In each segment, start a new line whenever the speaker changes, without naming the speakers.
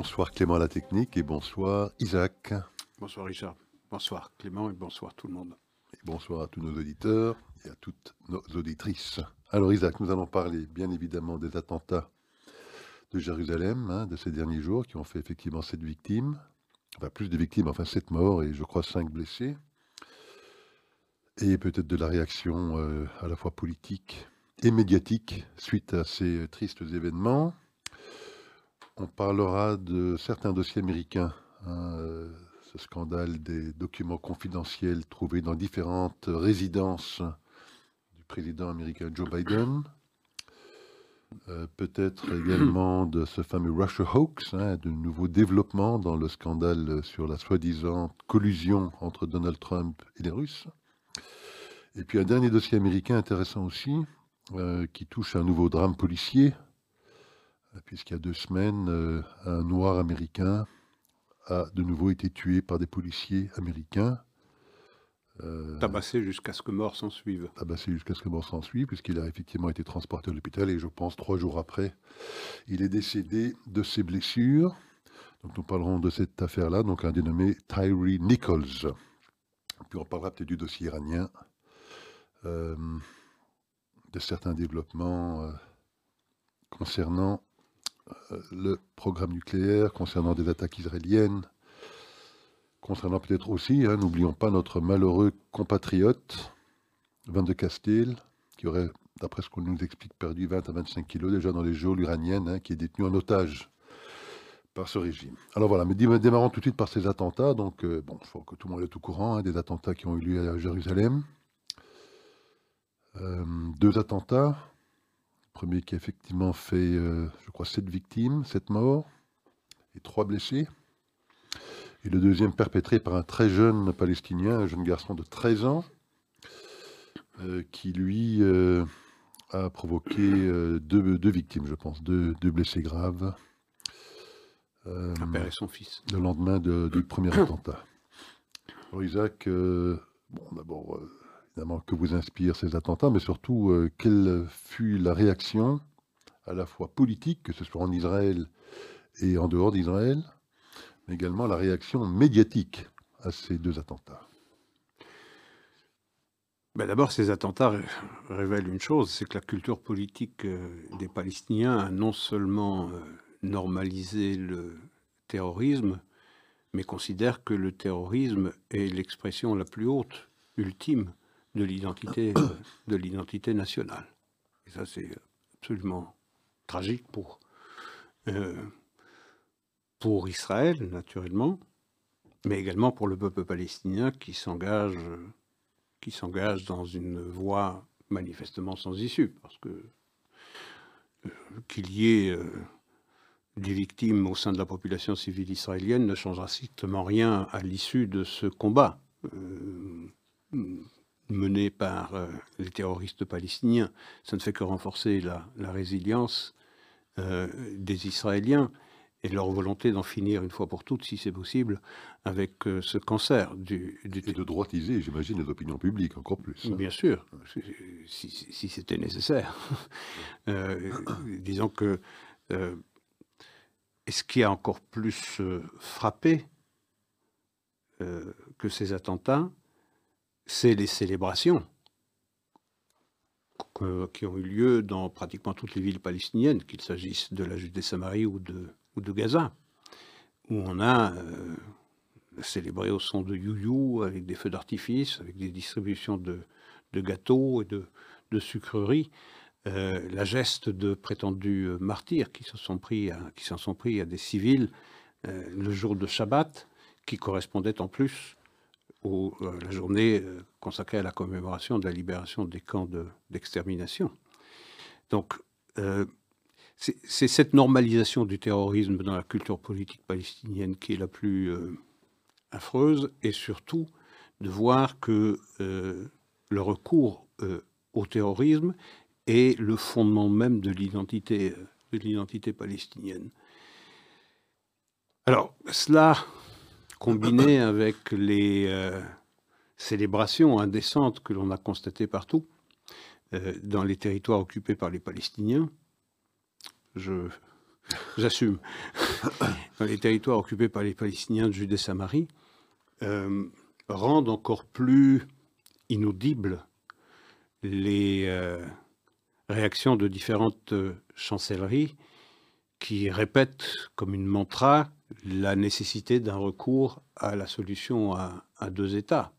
Bonsoir Clément à la technique et bonsoir Isaac.
Bonsoir Richard. Bonsoir Clément et bonsoir tout le monde.
Et bonsoir à tous nos auditeurs et à toutes nos auditrices. Alors Isaac, nous allons parler bien évidemment des attentats de Jérusalem hein, de ces derniers jours qui ont fait effectivement sept victimes. Enfin plus de victimes, enfin sept morts et je crois cinq blessés. Et peut-être de la réaction euh, à la fois politique et médiatique suite à ces tristes événements. On parlera de certains dossiers américains, hein, euh, ce scandale des documents confidentiels trouvés dans différentes résidences du président américain Joe Biden. Euh, peut-être également de ce fameux Russia hoax, hein, de nouveaux développements dans le scandale sur la soi-disant collusion entre Donald Trump et les Russes. Et puis un dernier dossier américain intéressant aussi, euh, qui touche un nouveau drame policier, puisqu'il y a deux semaines, euh, un noir américain a de nouveau été tué par des policiers américains.
tabassé jusqu'à ce que mort s'en suive.
Tabassé jusqu'à ce que mort s'en suive, puisqu'il a effectivement été transporté à l'hôpital et je pense trois jours après, il est décédé de ses blessures. Donc nous parlerons de cette affaire-là, donc un dénommé Tyree Nichols. Puis on parlera peut-être du dossier iranien, de certains développements concernant euh, le programme nucléaire, concernant des attaques israéliennes, concernant peut-être aussi, hein, n'oublions pas notre malheureux compatriote, Van de Castile, qui aurait, d'après ce qu'on nous explique, perdu 20 à 25 kilos déjà dans les geôles uraniennes, hein, qui est détenu en otage par ce régime. Alors voilà, mais démarrons tout de suite par ces attentats. Donc, euh, bon, il faut que tout le monde est au courant hein, des attentats qui ont eu lieu à Jérusalem. Euh, deux attentats, premier qui a effectivement fait, euh, je crois, sept victimes, sept morts et trois blessés. Et le deuxième perpétré par un très jeune Palestinien, un jeune garçon de 13 ans, euh, qui lui euh, a provoqué deux, victimes, je pense, deux, blessés graves.
un père et son fils.
Le lendemain du premier attentat. Alors Isaac, bon d'abord que vous inspirent ces attentats, mais surtout, euh, quelle fut la réaction à la fois politique, que ce soit en Israël et en dehors d'Israël, mais également la réaction médiatique à ces deux attentats?
Ben D'abord, ces attentats révèlent une chose, c'est que la culture politique euh, des Palestiniens a non seulement euh, normalisé le terrorisme, mais considère que le terrorisme est l'expression la plus haute, ultime, de l'identité euh, de l'identité nationale. Et ça, c'est absolument tragique pour, euh, pour Israël, naturellement, mais également pour le peuple palestinien qui s'engage qui s'engage dans une voie manifestement sans issue, parce que euh, qu'il y ait des victimes au sein de la population civile israélienne ne changera strictement rien à l'issue de ce combat menée par euh, les terroristes palestiniens. Ça ne fait que renforcer la, résilience euh, des Israéliens et leur volonté d'en finir une fois pour toutes, si c'est possible, avec euh, ce cancer du, du...
Et de droitiser, j'imagine, les opinions publiques encore plus.
Hein. Bien sûr, si, si c'était nécessaire. disons que et ce qui a encore plus frappé que ces attentats, c'est les célébrations qui ont eu lieu dans pratiquement toutes les villes palestiniennes, qu'il s'agisse de la Judée-Samarie ou de, ou de Gaza, où on a euh, célébré au son de you avec des feux d'artifice, avec des distributions de, gâteaux et de, sucreries. Euh, la geste de prétendus martyrs qui s'en sont pris à des civils euh, le jour de Shabbat, qui correspondait en plus ou euh, la journée euh, consacrée à la commémoration de la libération des camps d'extermination. Donc, euh, c'est cette normalisation du terrorisme dans la culture politique palestinienne qui est la plus affreuse, et surtout de voir que le recours au terrorisme est le fondement même de l'identité palestinienne. Alors, cela combiné avec les euh, célébrations indécentes que l'on a constatées partout, euh, dans les territoires occupés par les Palestiniens. Je j'assume, dans les territoires occupés par les Palestiniens de Judée-Samarie, euh, rendent encore plus inaudibles les euh, réactions de différentes chancelleries qui répètent comme une mantra la nécessité d'un recours à la solution à, deux États.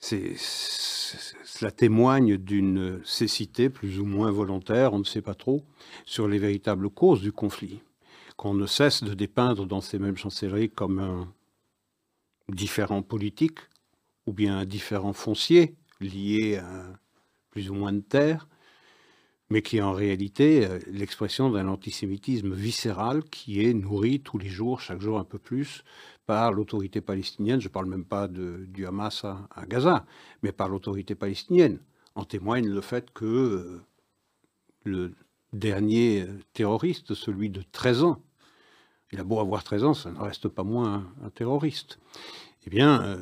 Cela témoigne d'une cécité plus ou moins volontaire, on ne sait pas trop, sur les véritables causes du conflit, qu'on ne cesse de dépeindre dans ces mêmes chancelleries comme un différent politique ou bien un différent foncier lié à plus ou moins de terre, mais qui est en réalité euh, l'expression d'un antisémitisme viscéral qui est nourri tous les jours, chaque jour un peu plus, par l'autorité palestinienne, je ne parle même pas du Hamas à, Gaza, mais par l'autorité palestinienne. En témoigne le fait que euh, le dernier euh, terroriste, celui de 13 ans, il a beau avoir 13 ans, ça ne reste pas moins un, terroriste, eh bien,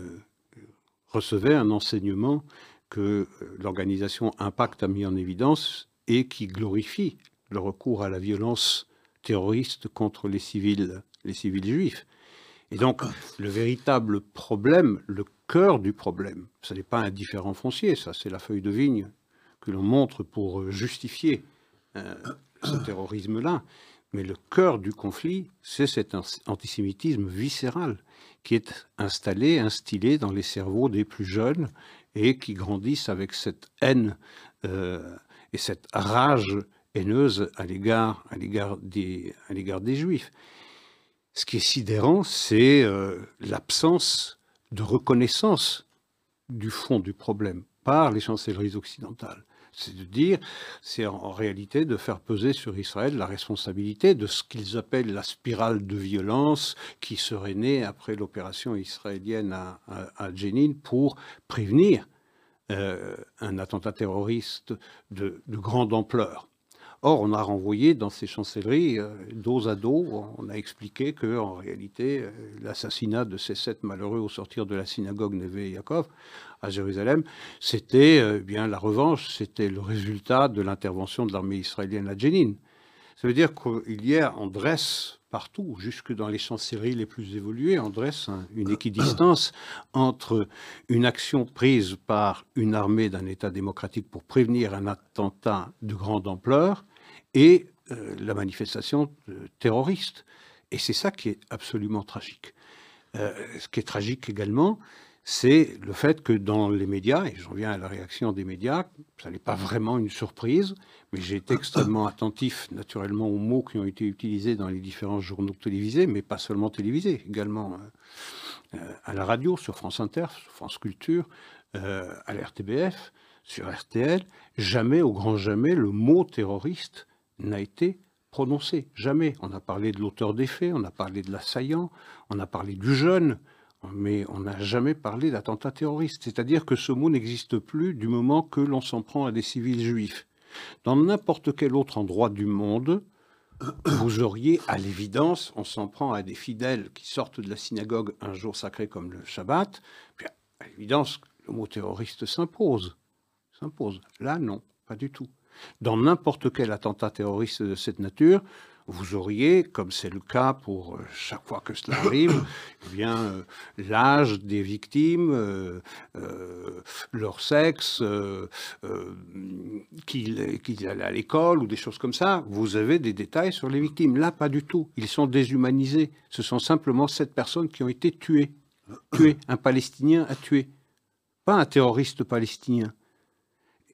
recevait un enseignement que l'organisation Impact a mis en évidence et qui glorifie le recours à la violence terroriste contre les civils, les civils juifs. Et donc, le véritable problème, le cœur du problème, ce n'est pas un différent foncier, ça c'est la feuille de vigne que l'on montre pour justifier euh, ce terrorisme-là. Mais le cœur du conflit, c'est cet antisémitisme viscéral qui est installé, instillé dans les cerveaux des plus jeunes et qui grandissent avec cette haine euh, et cette rage haineuse à l'égard des, des juifs. Ce qui est sidérant, c'est euh, l'absence de reconnaissance du fond du problème par les chancelleries occidentales. C'est de dire, c'est en réalité de faire peser sur Israël la responsabilité de ce qu'ils appellent la spirale de violence qui serait née après l'opération israélienne à, à, Jenin pour prévenir euh, un attentat terroriste de, de grande ampleur. Or, on a renvoyé dans ces chancelleries, euh, dos à dos, on a expliqué que, en réalité, euh, l'assassinat de ces sept malheureux au sortir de la synagogue Neve Yaakov à Jérusalem, c'était bien la revanche, c'était le résultat de l'intervention de l'armée israélienne à Jenin. Ça veut dire qu'il y a, on dresse partout, jusque dans les chancelleries les plus évoluées, on dresse une équidistance entre une action prise par une armée d'un État démocratique pour prévenir un attentat de grande ampleur et euh, la manifestation terroriste. Et c'est ça qui est absolument tragique. Euh, ce qui est tragique également, c'est le fait que dans les médias, et j'en viens à la réaction des médias, ça n'est pas vraiment une surprise, mais j'ai été extrêmement attentif naturellement aux mots qui ont été utilisés dans les différents journaux télévisés, mais pas seulement télévisés, également euh, à la radio, sur France Inter, sur France Culture, à l'RTBF, sur RTL. Jamais, au grand jamais, le mot terroriste n'a été prononcé. Jamais. On a parlé de l'auteur des faits, on a parlé de l'assaillant, on a parlé du jeune, mais on n'a jamais parlé d'attentat terroriste. C'est-à-dire que ce mot n'existe plus du moment que l'on s'en prend à des civils juifs. Dans n'importe quel autre endroit du monde, vous auriez, à l'évidence, on s'en prend à des fidèles qui sortent de la synagogue un jour sacré comme le Shabbat, puis à l'évidence, le mot terroriste s'impose. S'impose. Là, non, pas du tout. Dans n'importe quel attentat terroriste de cette nature, vous auriez, comme c'est le cas pour euh, chaque fois que cela arrive, eh bien euh, l'âge des victimes, euh, leur sexe, qu'ils allaient à l'école ou des choses comme ça. Vous avez des détails sur les victimes. Là, pas du tout. Ils sont déshumanisés. Ce sont simplement sept personnes qui ont été tuées. Tuées. Un Palestinien a tué. Pas un terroriste palestinien.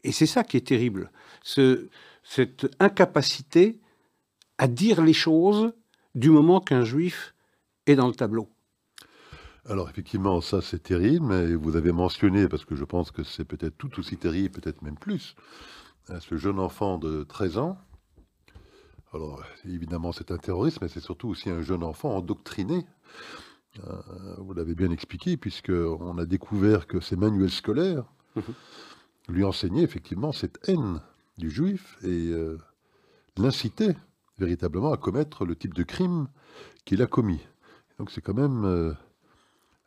Et c'est ça qui est terrible cette incapacité à dire les choses du moment qu'un juif est dans le tableau.
Alors effectivement, ça c'est terrible, mais vous avez mentionné, parce que je pense que c'est peut-être tout aussi terrible, peut-être même plus, ce jeune enfant de 13 ans. Alors évidemment c'est un terroriste, mais c'est surtout aussi un jeune enfant endoctriné. Euh, vous l'avez bien expliqué, puisqu'on a découvert que ces manuels scolaires mhm. lui enseignaient effectivement cette haine du juif et euh, l'incitait véritablement à commettre le type de crime qu'il a commis. Donc c'est quand même euh,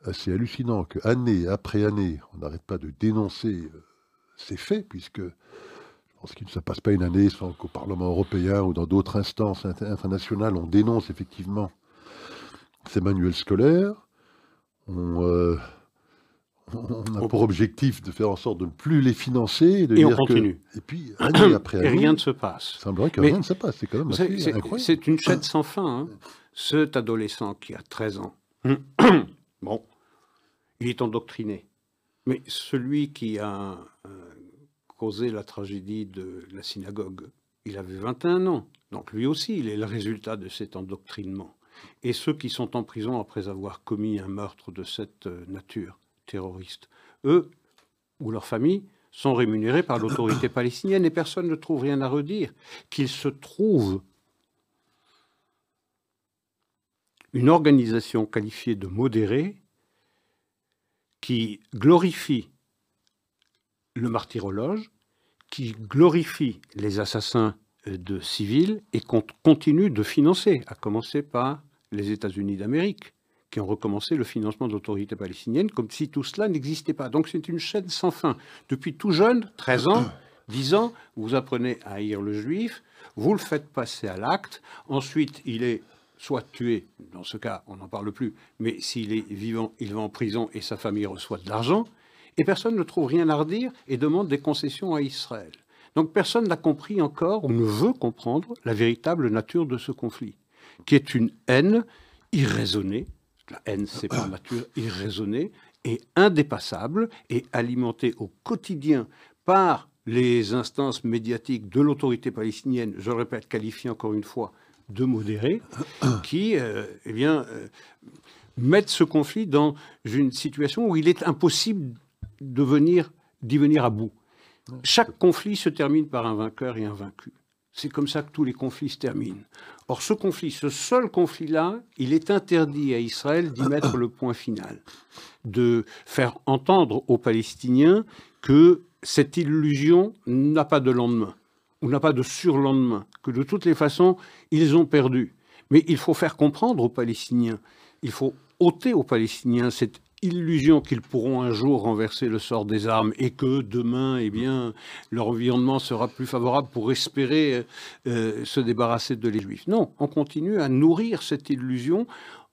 assez hallucinant que année après année, on n'arrête pas de dénoncer euh, ces faits, puisque je pense qu'il ne se passe pas une année sans qu'au Parlement européen ou dans d'autres instances internationales, on dénonce effectivement ces manuels scolaires. On, euh, a pour objectif de faire en sorte de ne plus les financer.
Et, de on continue.
et puis, année après année,
et rien ne se passe.
Il semblerait que rien ne se passe. C'est quand même
C'est une chaîne sans fin. Hein. Cet adolescent qui a 13 ans, bon, il est endoctriné. Mais celui qui a euh, causé la tragédie de la synagogue, il avait 21 ans. Donc lui aussi, il est le résultat de cet endoctrinement. Et ceux qui sont en prison après avoir commis un meurtre de cette euh, nature terroriste, eux ou leurs familles sont rémunérés par l'autorité palestinienne et personne ne trouve rien à redire. Qu'il se trouve une organisation qualifiée de modérée qui glorifie le martyrologe, qui glorifie les assassins de civils et qu'on continue de financer, à commencer par les États-Unis d'Amérique, qui ont recommencé le financement de l'autorité palestinienne comme si tout cela n'existait pas. Donc c'est une chaîne sans fin. Depuis tout jeune, 13 ans, 10 ans, vous apprenez à haïr le juif, vous le faites passer à l'acte, ensuite il est soit tué, dans ce cas, on n'en parle plus, mais s'il est vivant, il va en prison et sa famille reçoit de l'argent, et personne ne trouve rien à redire et demande des concessions à Israël. Donc personne n'a compris encore, ou ne veut comprendre, la véritable nature de ce conflit, qui est une haine irraisonnée, la haine c'est par nature irraisonnée, et indépassable, et alimentée au quotidien par les instances médiatiques de l'autorité palestinienne, je le répète, qualifiée encore une fois de modérés qui euh, eh bien, euh, mettent ce conflit dans une situation où il est impossible d'y venir à bout. Chaque conflit se termine par un vainqueur et un vaincu. C'est comme ça que tous les conflits se terminent. Or, ce conflit, ce seul conflit-là, il est interdit à Israël d'y mettre le point final, de faire entendre aux Palestiniens que cette illusion n'a pas de lendemain ou n'a pas de surlendemain, que de toutes les façons, ils ont perdu. Mais il faut faire comprendre aux Palestiniens, il faut ôter aux Palestiniens cette illusion qu'ils pourront un jour renverser le sort des armes et que demain, eh bien, leur environnement sera plus favorable pour espérer euh, se débarrasser de les Juifs. Non, on continue à nourrir cette illusion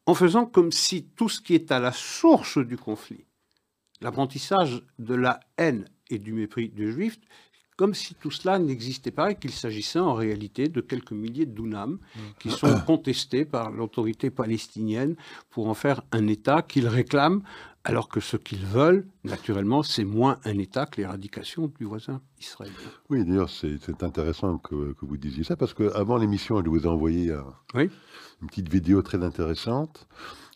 en faisant comme si tout ce qui est à la source du conflit, l'apprentissage de la haine et du mépris du Juif, comme si tout cela n'existait pas et qu'il s'agissait en réalité de quelques milliers de dunams qui mm. sont contestés par l'autorité palestinienne pour en faire un État qu'ils réclament, alors que ce qu'ils veulent, naturellement, c'est moins un État que l'éradication du voisin israélien.
Oui, d'ailleurs, c'est intéressant que, vous disiez ça, parce qu'avant l'émission, je vous ai envoyé une petite vidéo très intéressante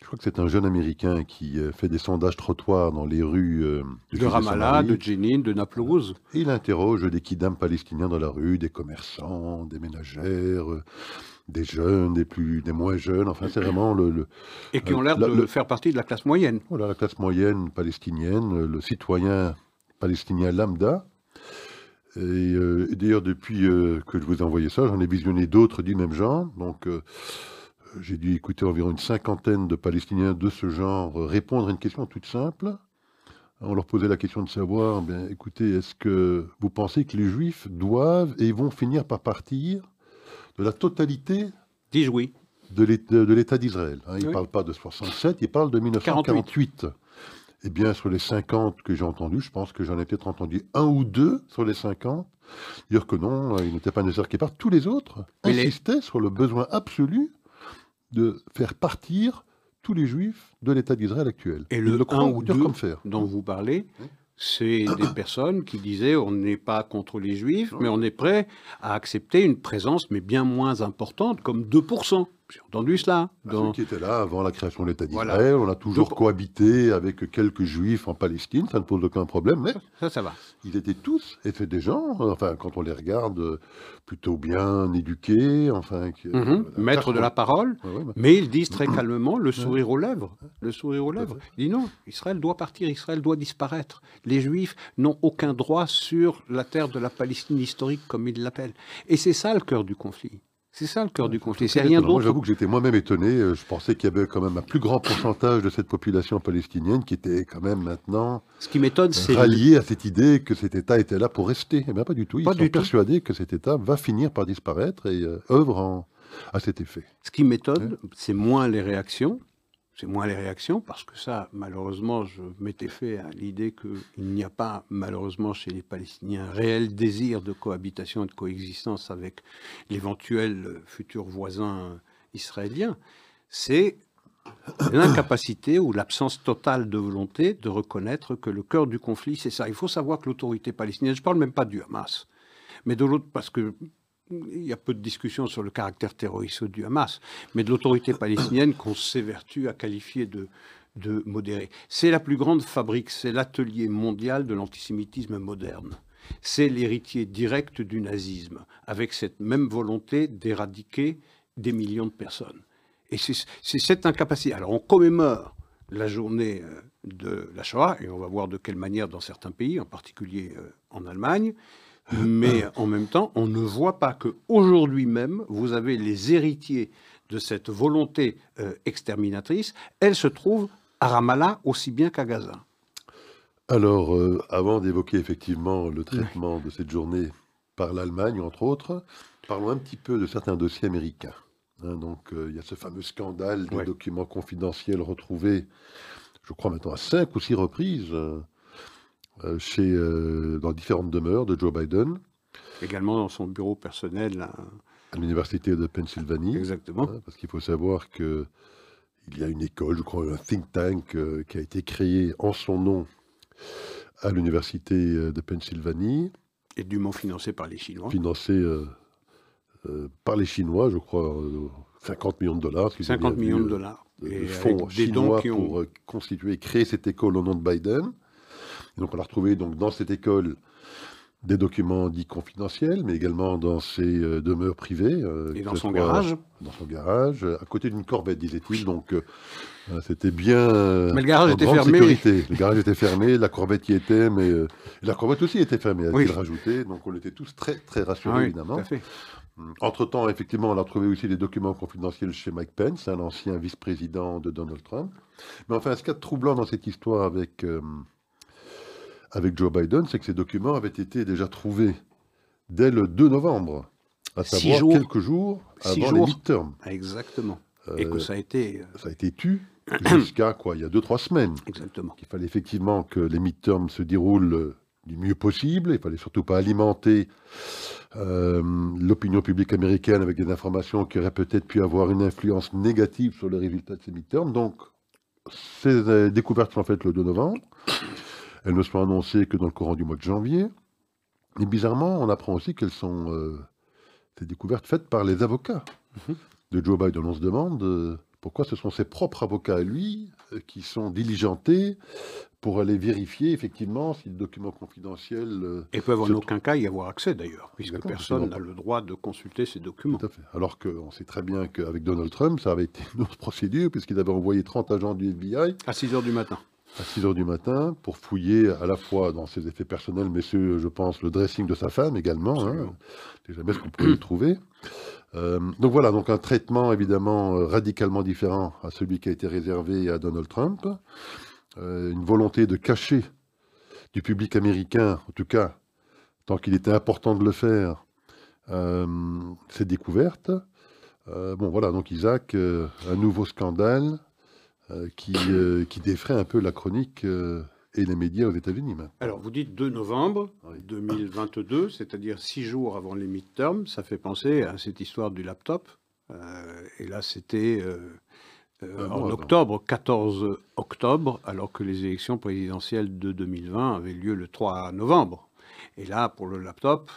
je crois que c'est un jeune Américain qui euh, fait des sondages trottoirs dans les rues
euh, de, Ramallah, de Jenin, de Naplouse.
Il interroge des kidams palestiniens dans la rue, des commerçants, des ménagères, euh, des jeunes, des plus, des moins jeunes. Enfin, c'est vraiment le,
et qui ont l'air de faire partie de la classe moyenne.
Voilà, la classe moyenne palestinienne, le citoyen palestinien lambda. Et, d'ailleurs, depuis que je vous ai envoyé ça, j'en ai visionné d'autres du même genre. Donc j'ai dû écouter environ une cinquantaine de Palestiniens de ce genre répondre à une question toute simple. On leur posait la question de savoir, bien, écoutez, est-ce que vous pensez que les Juifs doivent et vont finir par partir de la totalité
Dis oui.
de l'État d'Israël hein? Ils ne parlent pas de 67, ils parlent de 1948. Eh bien, sur les 50 que j'ai entendus, je pense que j'en ai peut-être entendu un ou deux sur les 50, dire que non, il n'était pas nécessaire qu'ils partent. Tous les autres insistaient sur le besoin absolu de faire partir tous les juifs de l'État d'Israël actuel.
Et le, un ou deux comme faire. dont vous parlez, c'est des personnes qui disaient on n'est pas contre les juifs, mais on est prêt à accepter une présence, mais bien moins importante, comme 2%. J'ai entendu cela.
Bah, dans... Ceux qui étaient là avant la création de l'État d'Israël, on a toujours cohabité avec quelques juifs en Palestine, ça ne pose aucun problème, mais
ça, ça va.
Ils étaient tous, et fait des gens, enfin, quand on les regarde, plutôt bien éduqués, enfin...
Mhm. Maîtres de la parole, mais ils disent très calmement, le sourire aux lèvres, le sourire aux lèvres. Ils disent non, Israël doit partir, Israël doit disparaître. Les juifs n'ont aucun droit sur la terre de la Palestine historique, comme ils l'appellent. Et c'est ça le cœur du conflit C'est ça le cœur du conflit, c'est rien
Moi,
d'autre.
j'avoue que j'étais moi-même étonné. Euh, Je pensais qu'il y avait quand même un plus grand pourcentage de cette population palestinienne qui était quand même maintenant
Ce qui m'étonne, c'est
rallié à cette idée que cet État était là pour rester. Eh bien, pas du tout. Ils
Pas
sont
du tout.
persuadés que cet État va finir par disparaître et euh, œuvre en- à cet effet.
Ce qui m'étonne, c'est moins les réactions. C'est moins les réactions parce que ça, malheureusement, je m'étais fait à l'idée qu'il n'y a pas, malheureusement, chez les Palestiniens un réel désir de cohabitation et de coexistence avec l'éventuel euh, futur voisin euh, israélien. C'est l'incapacité ou l'absence totale de volonté de reconnaître que le cœur du conflit, c'est ça. Il faut savoir que l'autorité palestinienne, je ne parle même pas du Hamas, mais de l'autre, parce que il y a peu de discussions sur le caractère terroriste du Hamas, mais de l'autorité palestinienne qu'on s'évertue à qualifier de, de modérée. C'est la plus grande fabrique, c'est l'atelier mondial de l'antisémitisme moderne. C'est l'héritier direct du nazisme, avec cette même volonté d'éradiquer des millions de personnes. Et c'est c'est cette incapacité. Alors on commémore la journée euh, de la Shoah, et on va voir de quelle manière dans certains pays, en particulier euh, en Allemagne, mais en même temps, on ne voit pas que aujourd'hui même, vous avez les héritiers de cette volonté euh, exterminatrice. Elle se trouve à Ramallah aussi bien qu'à Gaza.
Alors, euh, avant d'évoquer effectivement le traitement de cette journée par l'Allemagne, entre autres, parlons un petit peu de certains dossiers américains. Hein, donc, euh, il y a ce fameux scandale des
Ouais.
documents confidentiels retrouvés, je crois maintenant à cinq ou six reprises, euh, chez, euh, dans différentes demeures de Joe Biden,
Également dans son bureau personnel. hein.
à l'université de Pennsylvanie.
Exactement.
Hein, parce qu'il faut savoir que il y a une école, je crois, un think tank euh, qui a été créé en son nom à l'université euh, de Pennsylvanie,
Et dûment financé par les Chinois.
financé euh, euh, par les Chinois, je crois, euh, 50 millions de dollars. ce qu'ils ont
50
bien
millions de
euh,
dollars.
de,
Et avec
fonds
dons
chinois
qui ont...
pour euh, constituer, créer cette école au nom de Biden. Et donc on a retrouvé donc dans cette école des documents dits confidentiels, mais également dans ses euh, demeures privées. euh,
Et dans son
soit
garage.
Dans son garage, euh, à côté d'une corvette, disait-il. Donc c'était bien.
Mais le garage était fermé.
sécurité. Le garage était fermé, la corvette y était, mais la corvette aussi était fermée, a-t-il
Oui.
rajouté. Donc on était tous très très rassurés
Ah oui,
évidemment.
tout à fait.
Entre-temps, effectivement, on a trouvé aussi des documents confidentiels chez Mike Pence, un ancien vice-président de Donald Trump. Mais enfin, ce qu'il y a de troublant dans cette histoire avec, avec Joe Biden, c'est que ces documents avaient été déjà trouvés dès le 2 novembre, à savoir
jours.
quelques jours avant les
jours.
midterms.
Exactement. Et
Euh,
que ça a été... euh,
ça a été tu jusqu'à quoi Il y a 2-3 semaines.
Exactement.
Il fallait effectivement que les midterms se déroulent euh, du mieux possible. Il fallait surtout pas alimenter euh, l'opinion publique américaine avec des informations qui auraient peut-être pu avoir une influence négative sur le résultat de ces midterms. Donc, ces découvertes sont faites le 2 novembre. Elles ne sont annoncées que dans le courant du mois de janvier. Et bizarrement, on apprend aussi qu'elles sont euh, ces découvertes faites par les avocats
Mhm.
de Joe Biden. On se demande euh, pourquoi ce sont ses propres avocats à lui euh, qui sont diligentés pour aller vérifier effectivement si le document confidentiel. euh,
Et peuvent en aucun cas y avoir accès d'ailleurs, puisque personne n'a le droit de consulter ces documents.
tout à fait. Alors qu'on sait très bien qu'avec Donald Trump, ça avait été une autre procédure, puisqu'il avait envoyé 30 agents du FBI
À 6 heures du matin.
À 6 heures du matin pour fouiller à la fois dans ses effets personnels, mais ce, je pense, le dressing de sa femme également. Hein, jamais ce qu'on pouvait trouver. Euh, donc voilà, donc un traitement évidemment euh, radicalement différent à celui qui a été réservé à Donald Trump. Euh, une volonté de cacher du public américain, en tout cas, tant qu'il était important de le faire, euh, ces découvertes. Bon voilà, donc Isaac, un nouveau scandale euh, qui, euh, qui défraie un peu la chronique euh, et les médias aux États-Unis. maintenant.
Alors, vous dites 2 novembre
Oui.
2022, c'est-à-dire six jours avant les midterms. Ça fait penser à cette histoire du laptop. Euh, et là, c'était euh, euh,
Un
en
avant.
octobre, 14 octobre, alors que les élections présidentielles de 2020 avaient lieu le 3 novembre. Et là, pour le laptop,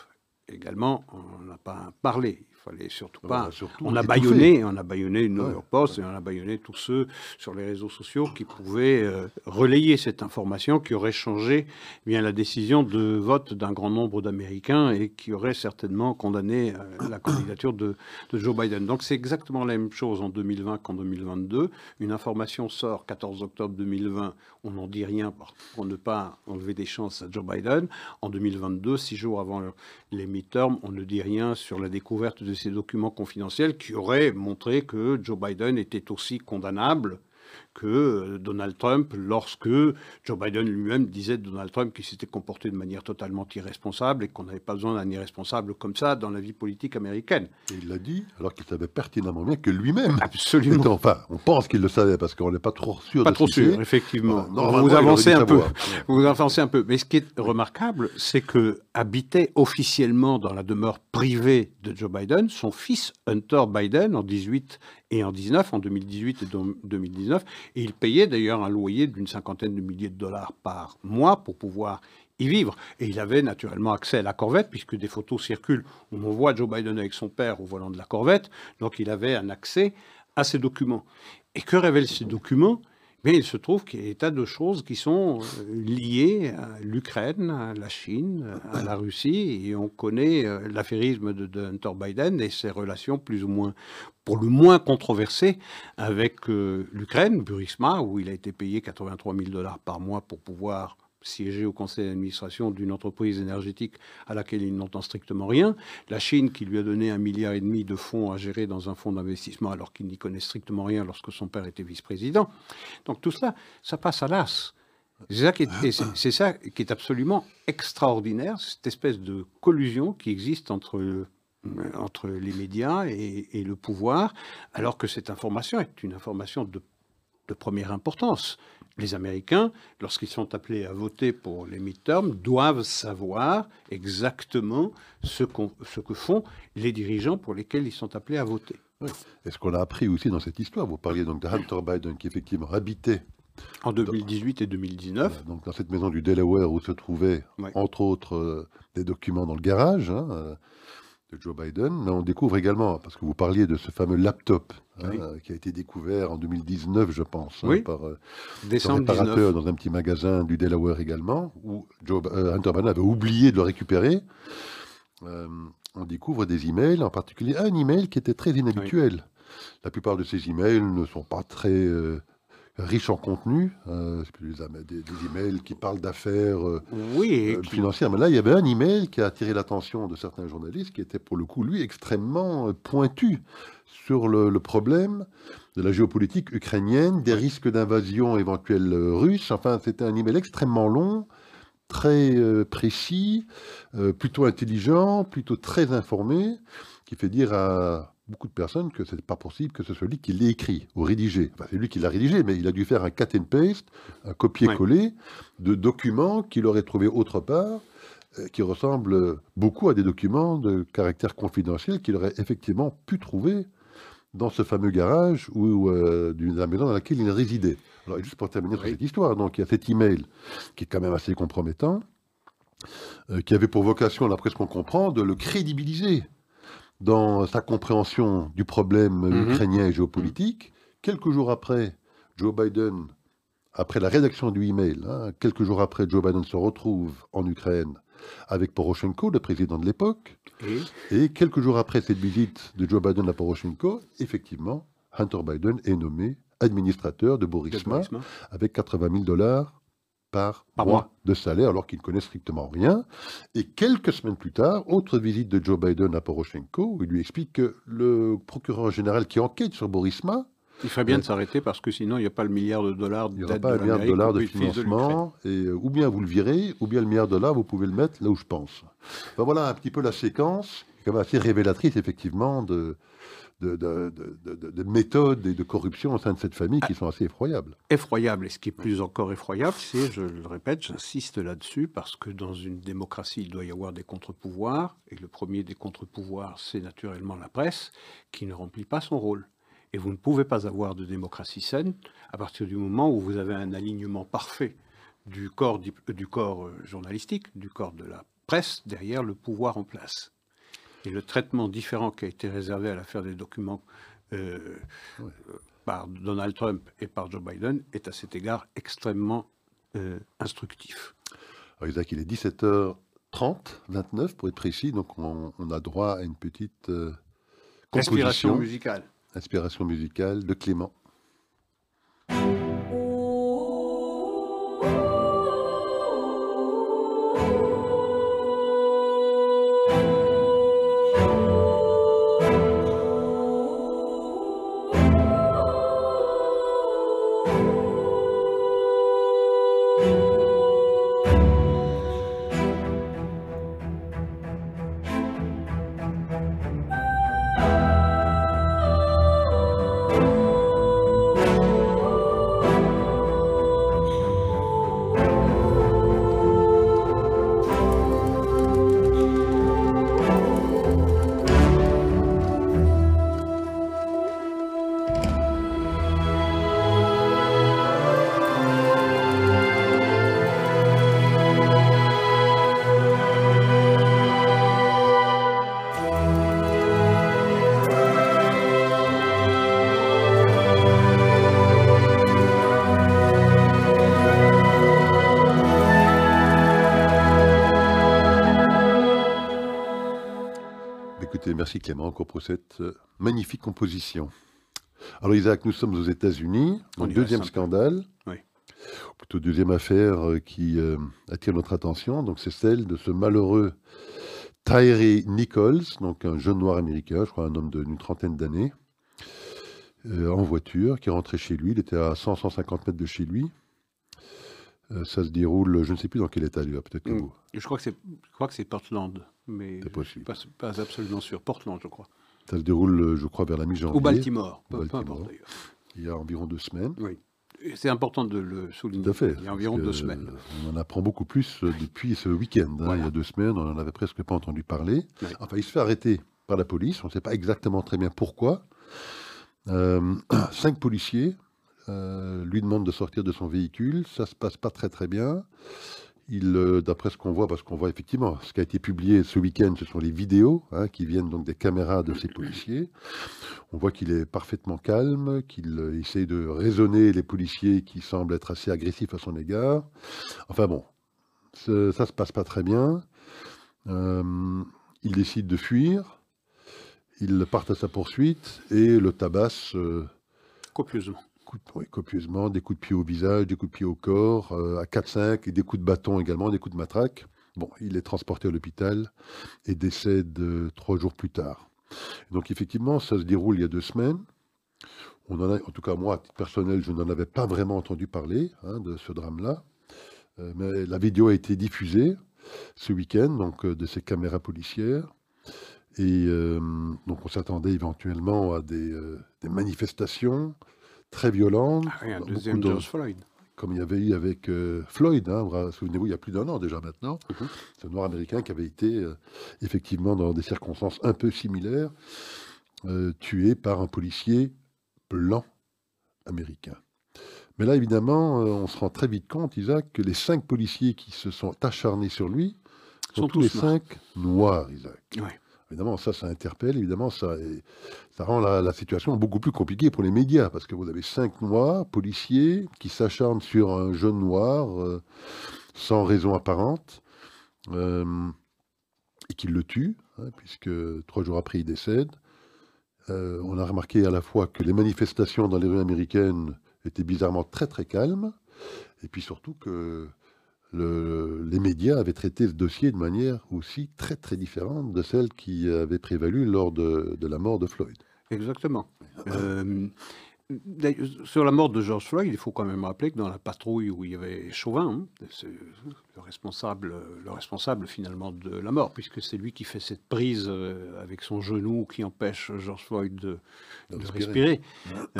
également, on n'a pas parlé. Il fallait surtout
On
pas
a surtout
on a baïonné, on a baïonné New York Post et on a baïonné tous ceux sur les réseaux sociaux qui pouvaient euh, relayer cette information qui aurait changé eh bien la décision de vote d'un grand nombre d'Américains et qui aurait certainement condamné euh, la candidature de, de Joe Biden. Donc c'est exactement la même chose en 2020 qu'en 2022. Une information sort 14 octobre 2020, on n'en dit rien pour, ne pas enlever des chances à Joe Biden. En 2022, six jours avant le- les midterms, on ne dit rien sur la découverte de ces documents confidentiels qui auraient montré que Joe Biden était aussi condamnable que euh, Donald Trump lorsque Joe Biden lui-même disait de Donald Trump qu'il s'était comporté de manière totalement irresponsable et qu'on n'avait pas besoin d'un irresponsable comme ça dans la vie politique américaine.
Et il l'a dit alors qu'il savait pertinemment bien que lui-même.
Absolument.
enfin, on pense qu'il le savait parce qu'on n'est pas trop sûr.
Pas trop sûr, effectivement. vous avancez un peu. Vous avancez un peu. Mais ce qui est remarquable, c'est que habitait officiellement dans la demeure privée de Joe Biden son fils Hunter Biden en 18 et en 19, en 2018 et 2019. Et il payait d'ailleurs un loyer d'une cinquantaine de milliers de dollars par mois pour pouvoir y vivre. Et il avait naturellement accès à la Corvette, puisque des photos circulent où on voit Joe Biden avec son père au volant de la Corvette. Donc il avait un accès à ces documents. Et que révèlent ces documents? Mais il se trouve qu'il y a des tas de choses qui sont euh, liées à l'Ukraine, à la Chine, à la Russie, et on connaît euh, l'affairisme de, Hunter Biden et ses relations plus ou moins, pour le moins controversées, avec euh, l'Ukraine, Burisma, où il a été payé 83 000 dollars par mois pour pouvoir siéger au conseil d'administration d'une entreprise énergétique à laquelle il n'entend strictement rien, la Chine qui lui a donné un milliard et demi de fonds à gérer dans un fonds d'investissement alors qu'il n'y connaît strictement rien lorsque son père était vice-président. Donc tout cela, ça passe à l'as. C'est ça, qui est, absolument extraordinaire, cette espèce de collusion qui existe entre entre les médias et, le pouvoir, alors que cette information est une information de première importance les Américains, lorsqu'ils sont appelés à voter pour les midterms, doivent savoir exactement ce, ce, que font les dirigeants pour lesquels ils sont appelés à voter.
est ce qu'on a appris aussi dans cette histoire, vous parliez donc de Hunter Biden qui effectivement habitait
en 2018 et 2019.
donc dans cette maison du Delaware où se trouvaient, entre autres, euh, des documents dans le garage. Hein, euh, de Joe Biden, mais on découvre également, parce que vous parliez de ce fameux laptop hein, qui a été découvert en 2019, je pense,
hein,
par
euh, un réparateur
dans un petit magasin du Delaware également, où Joe, euh, Hunter Biden avait oublié de le récupérer. Euh, on découvre des emails, en particulier un email qui était très inhabituel. La plupart de ces emails ne sont pas très riche en contenu, euh, des, des, emails qui parlent d'affaires euh,
oui,
euh, financières. Mais là, il y avait un email qui a attiré l'attention de certains journalistes, qui était pour le coup, lui, extrêmement pointu sur le, problème de la géopolitique ukrainienne, des risques d'invasion éventuelle russe. Enfin, c'était un email extrêmement long, très précis, plutôt intelligent, plutôt très informé, qui fait dire à beaucoup de personnes que ce n'est pas possible que ce soit lui qui l'ait écrit ou rédigé. Enfin, c'est lui qui l'a rédigé, mais il a dû faire un cut and paste, un copier-coller de documents qu'il aurait trouvé autre part, euh, qui ressemblent beaucoup à des documents de caractère confidentiel qu'il aurait effectivement pu trouver dans ce fameux garage ou euh, la maison dans laquelle il résidait. Alors, juste pour terminer sur cette histoire, donc il y a cet email qui est quand même assez compromettant, euh, qui avait pour vocation, d'après ce qu'on comprend, de le crédibiliser dans sa compréhension du problème mhm. ukrainien et géopolitique. Quelques jours après, Joe Biden, après la rédaction du email, hein, quelques jours après, Joe Biden se retrouve en Ukraine avec Poroshenko, le président de l'époque. Et quelques jours après cette visite de Joe Biden à Poroshenko, effectivement, Hunter Biden est nommé administrateur de Borisma, avec 80 000 dollars par, mois, de salaire alors qu'il ne connaît strictement rien. Et quelques semaines plus tard, autre visite de Joe Biden à Poroshenko, où il lui explique que le procureur général qui enquête sur Borisma...
Il ferait bien de euh, s'arrêter parce que sinon il n'y a pas le milliard de dollars
Il n'y aura pas le milliard de dollars de financement. et euh, ou bien vous le virez, ou bien le milliard de dollars, vous pouvez le mettre là où je pense. voilà un petit peu la séquence, qui est assez révélatrice effectivement de, de, méthodes et de corruption au sein de cette famille qui sont assez effroyables.
Effroyables. Et ce qui est plus encore effroyable, c'est, je le répète, j'insiste là-dessus, parce que dans une démocratie, il doit y avoir des contre-pouvoirs. Et le premier des contre-pouvoirs, c'est naturellement la presse, qui ne remplit pas son rôle. Et vous ne pouvez pas avoir de démocratie saine à partir du moment où vous avez un alignement parfait du corps, du corps journalistique, du corps de la presse derrière le pouvoir en place. Et le traitement différent qui a été réservé à l'affaire des documents euh, par Donald Trump et par Joe Biden est à cet égard extrêmement euh, instructif.
Alors Isaac, il est 17h30, 29 pour être précis, donc on, a droit à une petite euh,
Inspiration musicale.
Inspiration musicale de Clément. Merci Clément encore pour cette euh, magnifique composition. Alors Isaac, nous sommes aux États-Unis,
On
donc deuxième scandale,
Oui.
ou plutôt deuxième affaire euh, qui euh, attire notre attention. Donc c'est celle de ce malheureux Tyree Nichols, donc un jeune noir américain, je crois un homme d'une trentaine d'années, euh, en voiture, qui est rentré chez lui. Il était à 100-150 mètres de chez lui. Euh, ça se déroule, je ne sais plus dans quel état peut-être que
Mm.
vous.
Je crois que c'est Portland, mais
possible.
pas, pas absolument sûr. Portland, je crois.
Ça se déroule, euh, je crois, vers la mi-janvier.
Ou Baltimore, peu, peu
Baltimore.
importe d'ailleurs.
Il y a environ deux semaines.
Oui. C'est important de le souligner.
Tout à fait.
Il y a environ deux semaines.
On en apprend beaucoup plus euh, depuis ce week-end. hein. Il y a deux semaines, on n'en avait presque pas entendu parler.
Oui.
Enfin, il se fait arrêter par la police. On ne sait pas exactement très bien pourquoi. Euh, cinq policiers euh, lui demandent de sortir de son véhicule. Ça se passe pas très très bien. Euh, d'après ce qu'on voit, parce qu'on voit effectivement ce qui a été publié ce week-end, ce sont les vidéos hein, qui viennent donc des caméras de ces policiers. On voit qu'il est parfaitement calme, qu'il euh, essaye de raisonner les policiers qui semblent être assez agressifs à son égard. Enfin bon, ça se passe pas très bien. Euh, il décide de fuir. Il part à sa poursuite et le tabasse euh,
Copieusement.
Oui, copieusement, des coups de pied au visage, des coups de pied au corps, euh, à 4-5, et des coups de bâton également, des coups de matraque. Bon, il est transporté à l'hôpital et décède euh, trois jours plus tard. Donc effectivement, ça se déroule il y a deux semaines. On en a, en tout cas moi, à titre personnel, je n'en avais pas vraiment entendu parler hein, de ce drame-là. Euh, mais la vidéo a été diffusée ce week-end, donc de ces caméras policières. Et donc on s'attendait éventuellement à des manifestations très violentes.
Ah oui, un deuxième
de-
George Floyd.
comme il y avait eu avec euh, Floyd, hein, vous vous souvenez-vous, il y a plus d'un an déjà maintenant,
Mhm.
ce noir américain qui avait été euh, effectivement dans des circonstances un peu similaires, euh, tué par un policier blanc américain. Mais là, évidemment, on se rend très vite compte, Isaac, que les cinq policiers qui se sont acharnés sur lui sont,
Sont
tous les
noirs.
cinq noirs, Isaac.
Ouais.
Évidemment, ça, ça interpelle, évidemment, ça, ça rend la, la situation beaucoup plus compliquée pour les médias, parce que vous avez cinq noirs, policiers, qui s'acharnent sur un jeune noir euh, sans raison apparente, euh, et qui le tuent, hein, puisque trois jours après, il décède. Euh, on a remarqué à la fois que les manifestations dans les rues américaines étaient bizarrement très très calmes, et puis surtout que le- les médias avaient traité ce dossier de manière aussi très très différente de celle qui avait prévalu lors de, de la mort de Floyd.
Exactement. Euh, sur la mort de George Floyd, il faut quand même rappeler que dans la patrouille où il y avait Chauvin, hein, le responsable, le responsable finalement de la mort, puisque c'est lui qui fait cette prise euh, avec son genou qui empêche George Floyd de,
respirer.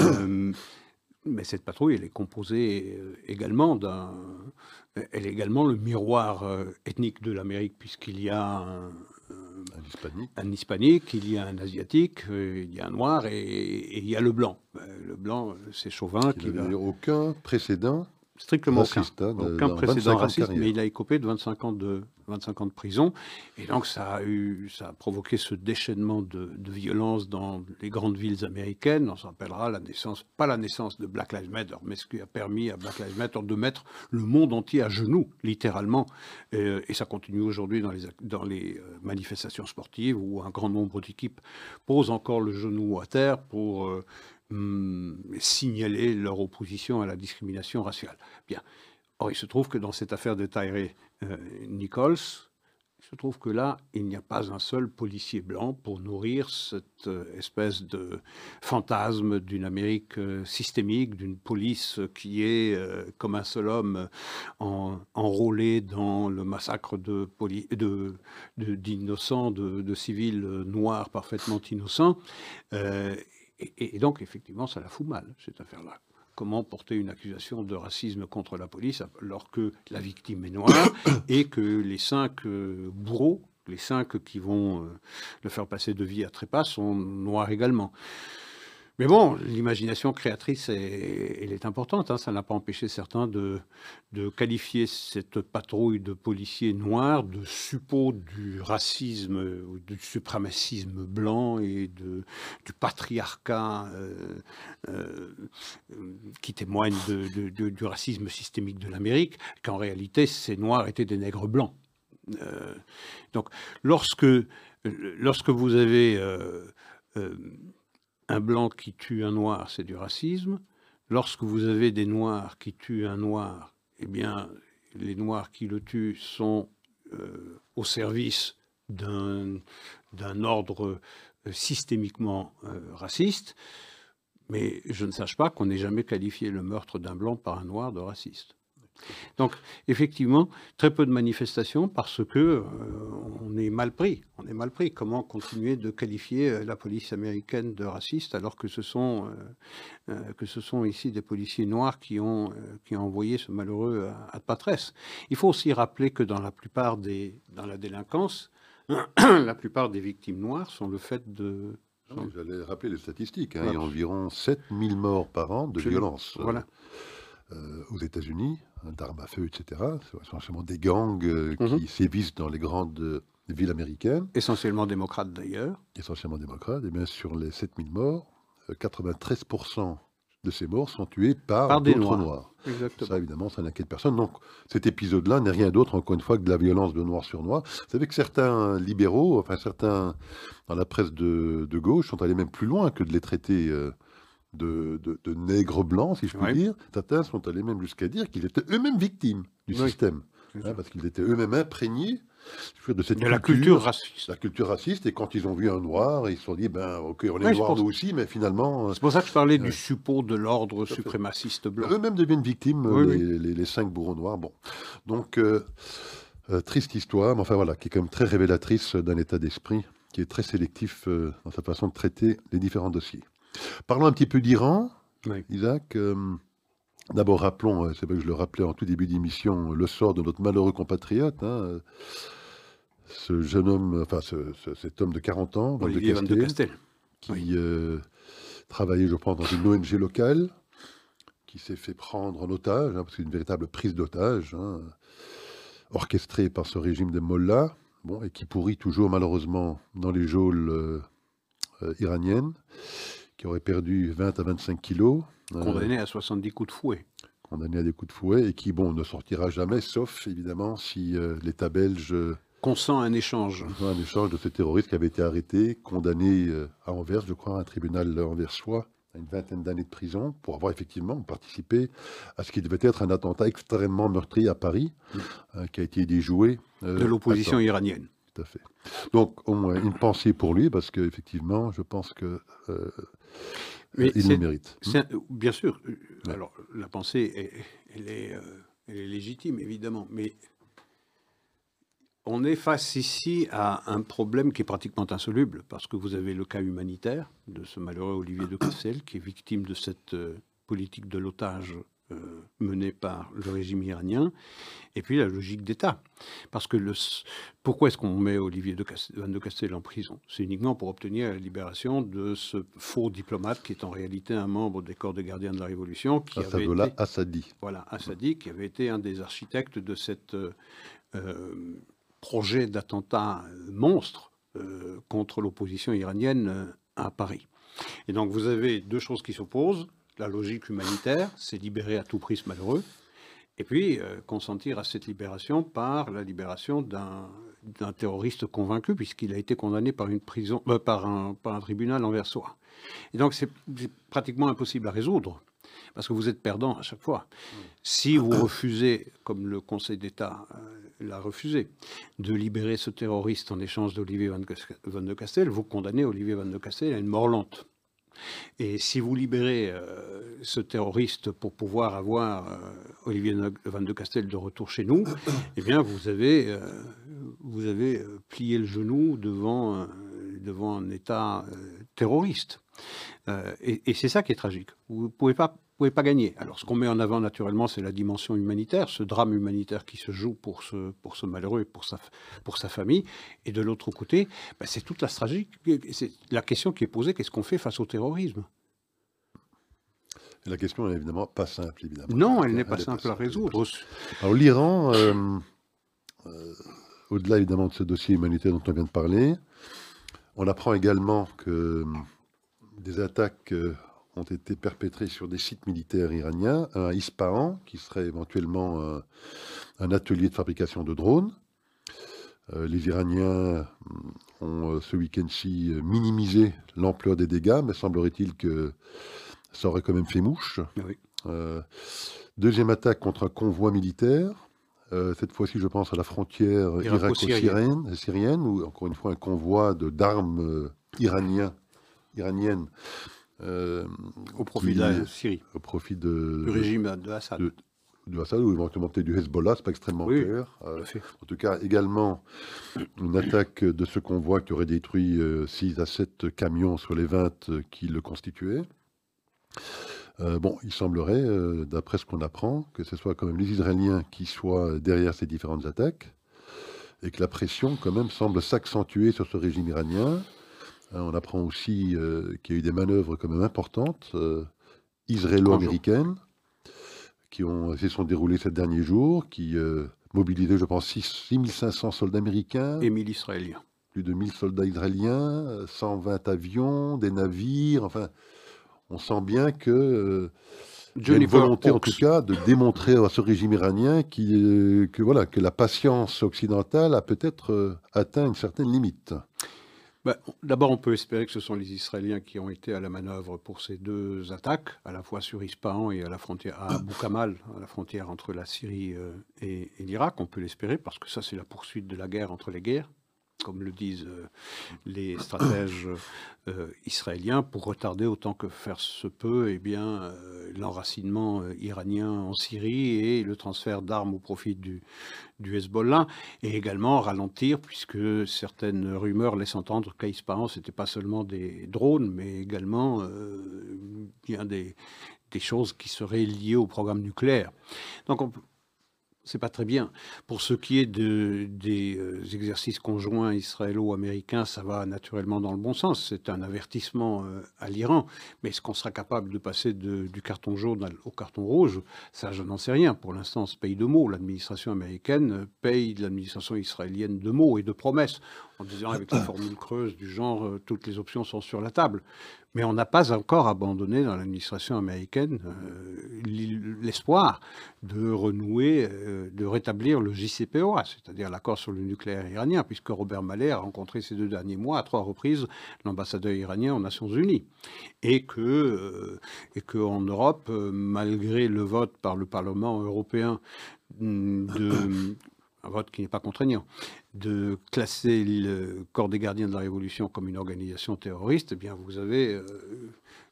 Euh, mais cette patrouille, elle est composée également d'un. Elle est également le miroir euh, ethnique de l'Amérique, puisqu'il y a un,
Un hispanique.
un hispanique, il y a un asiatique, euh, il y a un noir et, et il y a le blanc. Euh, Le blanc, c'est Chauvin
qui
qui va
n'avait aucun précédent
strictement aucun,
hein, de-
aucun
dans 25 ans
précédent
de
raciste, mais il a écopé de 25 ans de 25 ans de prison et donc ça a eu, ça a provoqué ce déchaînement de, de violence dans les grandes villes américaines. On se rappellera la naissance, pas la naissance de Black Lives Matter, mais ce qui a permis à Black Lives Matter de mettre le monde entier à genoux, littéralement. Euh, et ça continue aujourd'hui dans les, dans les euh, manifestations sportives où un grand nombre d'équipes posent encore le genou à terre pour euh, hum, signaler leur opposition à la discrimination raciale. Bien. Or, il se trouve que dans cette affaire de Tyree euh, Nichols, il se trouve que là, il n'y a pas un seul policier blanc pour nourrir cette euh, espèce de fantasme d'une Amérique euh, systémique, d'une police qui est, comme un seul homme, en- enrôlé dans le massacre d'innocents, de, civils noirs parfaitement innocents. Et, donc, effectivement, ça la fout mal, cette affaire-là. Comment porter une accusation de racisme contre la police alors que la victime est noire et que les cinq euh, bourreaux, les cinq qui vont euh, le faire passer de vie à trépas, sont noirs également? Mais bon, l'imagination créatrice, est, elle est importante. hein. Ça n'a pas empêché certains de, qualifier cette patrouille de policiers noirs de suppôt du racisme, du suprémacisme blanc et de, du patriarcat euh, euh, qui témoigne de- du racisme systémique de l'Amérique, qu'en réalité, ces noirs étaient des nègres blancs. Euh, donc, lorsque lorsque vous avez un blanc qui tue un noir, c'est du racisme. Lorsque vous avez des noirs qui tuent un noir, eh bien, les noirs qui le tuent sont au service d'un ordre systémiquement raciste. Mais je ne sache pas qu'on n'ait jamais qualifié le meurtre d'un blanc par un noir de raciste. Donc, effectivement, très peu de manifestations parce que euh, on est mal pris. On est mal pris. Comment continuer de qualifier euh, la police américaine de raciste alors que ce sont euh, que ce sont ici des policiers noirs qui ont qui ont envoyé ce malheureux à, à Patresse? Il faut aussi rappeler que dans la plupart des dans la délinquance, la plupart des victimes noires sont le fait de
J'allais rappeler les statistiques. Hein. Il y a environ 7000 morts par an de violence
voilà.
euh, aux États-Unis, d'armes à feu, etc. C'est essentiellement des gangs euh, qui mhm. sévissent dans les grandes euh, villes américaines.
Essentiellement démocrates d'ailleurs.
Essentiellement démocrates. Et bien sur les 7000 morts, 93% de ces morts sont tués par, des noirs. Ça, évidemment, ça n'inquiète personne. Donc, cet épisode-là n'est rien d'autre, encore une fois, que de la violence de noir sur noir. Vous savez que certains libéraux, enfin certains dans la presse de, gauche, sont allés même plus loin que de les traiter euh, de, nègres blancs, si je puis dire. Certains sont allés même jusqu'à dire qu'ils étaient eux-mêmes victimes du système. Hein, parce qu'ils étaient eux-mêmes imprégnés
de cette culture, la culture raciste.
La culture raciste, et quand ils ont vu un noir, ils se sont dit, ben, ok, on est noirs nous aussi, mais finalement...
Euh, c'est pour ça que je parlais du suppôt de l'ordre suprémaciste blanc.
Eux-mêmes deviennent victimes, les, cinq bourreaux noirs. Bon, donc, euh, euh, triste histoire, mais enfin voilà, qui est quand même très révélatrice d'un état d'esprit, qui est très sélectif dans sa façon de traiter les différents dossiers. Parlons un petit peu d'Iran, Isaac. D'abord, rappelons, c'est vrai que je le rappelais en tout début d'émission, le sort de notre malheureux compatriote, hein, ce jeune homme, enfin cet homme de 40 ans,
Van de Castel,
qui euh, travaillait, je pense, dans une ONG locale, qui s'est fait prendre en otage, hein, parce que c'est une véritable prise d'otage, hein, orchestrée par ce régime des mollahs, bon, et qui pourrit toujours malheureusement dans les geôles euh, euh, iraniennes, qui aurait perdu 20 à 25 kilos.
Condamné à 70 coups de fouet
condamné à des coups de fouet et qui, bon, ne sortira jamais, sauf évidemment si l'État belge
consent un échange.
Un échange de ce terroriste qui avait été arrêté, condamné euh, à Anvers, je crois, à un tribunal anversois, à une vingtaine d'années de prison, pour avoir effectivement participé à ce qui devait être un attentat extrêmement meurtrier à Paris, euh, qui a été déjoué.
Euh, de l'opposition iranienne.
Tout à fait. Donc, au moins, une pensée pour lui, parce qu'effectivement, je pense que. il le mérite.
Bien sûr. Alors, la pensée, elle, est, elle est légitime, évidemment. Mais on est face ici à un problème qui est pratiquement insoluble, parce que vous avez le cas humanitaire de ce malheureux Olivier de Cassel, qui est victime de cette euh, politique de l'otage euh, menée par le régime iranien, et puis la logique d'État. Parce que le, pourquoi est-ce qu'on met Olivier de Castel, de Castel en prison? C'est uniquement pour obtenir la libération de ce faux diplomate qui est en réalité un membre des corps de gardiens de la Révolution. Qui
avait été, Assadi.
Voilà, Assadi, qui avait été un des architectes de cette... Euh, projet d'attentat euh, monstre euh, contre l'opposition iranienne euh, à Paris. Et donc vous avez deux choses qui s'opposent. La logique humanitaire, c'est libérer à tout prix ce malheureux, et puis consentir à cette libération par la libération d'un terroriste convaincu, puisqu'il a été condamné par, une prison, par, un, par un tribunal soi. Et donc c'est pratiquement impossible à résoudre parce que vous êtes perdant à chaque fois. Si vous refusez, comme le Conseil d'État euh, l'a refusé, de libérer ce terroriste en échange d'Olivier Van de Castel, vous condamnez Olivier Van de Castel à une mort lente. Et si vous libérez euh, ce terroriste pour pouvoir avoir euh, Olivier Van de Castel de retour chez nous, eh bien vous avez, vous avez plié le genou devant, devant un État terroriste. et, et c'est ça qui est tragique. Vous ne pouvez pas pouvez pas gagner. Alors, ce qu'on met en avant naturellement, c'est la dimension humanitaire, ce drame humanitaire qui se joue pour ce, pour ce malheureux et pour sa, pour sa famille. Et de l'autre côté, bah, c'est toute la stratégie, c'est la question qui est posée qu'est-ce qu'on fait face au terrorisme?
La question n'est évidemment pas simple, évidemment.
Non, elle n'est pas, simple à résoudre.
Alors, l'Iran, euh, euh, au-delà évidemment de ce dossier humanitaire dont on vient de parler, on apprend également que des attaques euh, ont été perpétrés sur des sites militaires iraniens, un Ispahan, qui serait éventuellement un, atelier de fabrication de drones, les Iraniens ont ce week-end-ci minimisé l'ampleur des dégâts, mais semblerait-il que ça aurait quand même fait mouche. deuxième attaque contre un convoi militaire. cette fois-ci, je pense à la frontière irako-syrienne, syrienne, où encore une fois un convoi d'armes iraniennes
euh, au profit de la Syrie.
Au profit de,
du régime de Assad.
De, de Assad ou éventuellement peut-être du Hezbollah, c'est pas extrêmement clair. Euh, en tout cas, également une attaque de ce convoi qui aurait détruit 6 euh, à 7 camions sur les 20 qui le constituaient. bon, il semblerait, d'après ce qu'on apprend, que ce soit quand même les Israéliens qui soient derrière ces différentes attaques et que la pression quand même semble s'accentuer sur ce régime iranien on apprend aussi euh, qu'il y a eu des manœuvres quand même importantes, euh, israélo-américaines, qui ont, se sont déroulées ces derniers jours, qui euh, mobilisaient, je pense, 6500 soldats américains.
Et 1000 israéliens.
Plus de 1000 soldats israéliens, 120 avions, des navires, enfin, on sent bien que... y a une volonté en tout cas de démontrer à ce régime iranien que, voilà, que la patience occidentale a peut-être atteint une certaine limite.
Bah, d'abord, on peut espérer que ce sont les Israéliens qui ont été à la manœuvre pour ces deux attaques, à la fois sur Ispahan et à la frontière à Abu Kamal, à la frontière entre la Syrie euh, et l'Irak. On peut l'espérer parce que ça, c'est la poursuite de la guerre entre les guerres comme le disent euh, les stratèges euh, israéliens, pour retarder autant que faire se peut eh bien, euh, l'enracinement iranien en Syrie et le transfert d'armes au profit du, Hezbollah, et également ralentir, puisque certaines rumeurs laissent entendre qu'à Ispahan, ce n'était pas seulement des drones, mais également bien des, des choses qui seraient liées au programme nucléaire. Donc on, c'est pas très bien. Pour ce qui est de, des euh, exercices conjoints israélo-américains, ça va naturellement dans le bon sens. C'est un avertissement euh, à l'Iran. Mais est-ce qu'on sera capable de passer du carton jaune au carton rouge? Ça, je n'en sais rien. Pour l'instant, ce pays de mots. L'administration américaine paye l'administration israélienne de mots et de promesses en disant avec la formule creuse du genre euh, toutes les options sont sur la table. Mais on n'a pas encore abandonné dans l'administration américaine euh, l'espoir de renouer, euh, de rétablir le JCPOA, c'est-à-dire l'accord sur le nucléaire iranien, puisque Robert Mallet a rencontré ces deux derniers mois à trois reprises l'ambassadeur iranien aux Nations Unies. Et que, qu'en Europe, malgré le vote par le Parlement européen de un vote qui n'est pas contraignant, de classer le corps des gardiens de la Révolution comme une organisation terroriste, eh bien vous avez euh,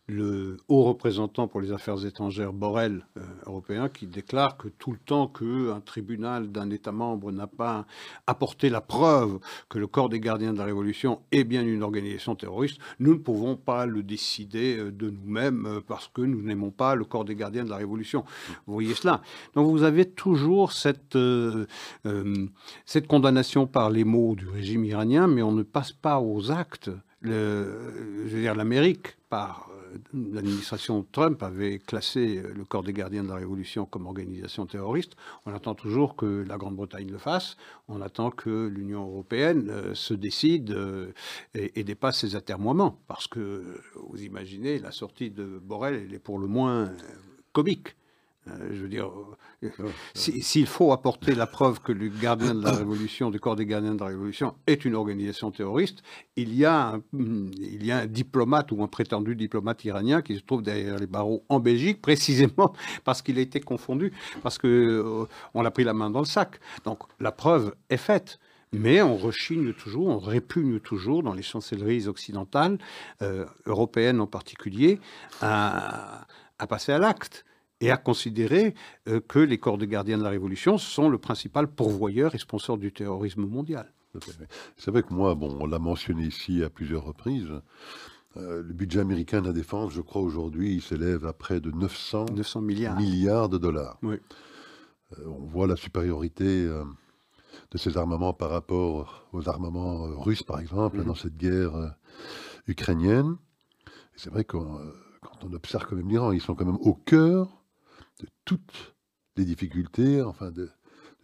le haut représentant pour les affaires étrangères Borrell euh, européen qui déclare que tout le temps qu'un tribunal d'un État membre n'a pas apporté la preuve que le corps des gardiens de la Révolution est bien une organisation terroriste, nous ne pouvons pas le décider euh, de nous-mêmes euh, parce que nous n'aimons pas le corps des gardiens de la Révolution. Vous voyez cela Donc vous avez toujours cette, cette condamnation par les mots du régime iranien, mais on ne passe pas aux actes. L'Amérique, par l'administration Trump avait classé le corps des gardiens de la Révolution comme organisation terroriste. On attend toujours que la Grande-Bretagne le fasse. On attend que l'Union européenne euh, se décide euh, et, dépasse ses atermoiements. Parce que, vous imaginez, la sortie de Borrell, est pour le moins euh, comique. Euh, je veux dire, euh, s'il faut apporter la preuve que le gardien de la Révolution, du corps des gardiens de la Révolution, est une organisation terroriste, il y, a un, il y a un diplomate ou un prétendu diplomate iranien qui se trouve derrière les barreaux en Belgique, précisément parce qu'il a été confondu, parce qu'on euh, on l'a pris la main dans le sac. Donc la preuve est faite. Mais on rechigne toujours, on répugne toujours dans les chancelleries occidentales, européennes en particulier, à, à passer à l'acte et à considérer euh, que les corps de gardiens de la Révolution sont le principal pourvoyeur et sponsor du terrorisme mondial.
C'est vrai que moi, bon, on l'a mentionné ici à plusieurs reprises, euh, le budget américain de la défense, je crois aujourd'hui, il s'élève à près de 900,
900 milliards.
milliards. de dollars.
Oui.
Euh, on voit la supériorité de ces armements par rapport aux armements russes, par exemple, mhm. dans cette guerre ukrainienne. C'est vrai que quand on observe quand même l'Iran, ils sont quand même au cœur de toutes les difficultés, enfin de,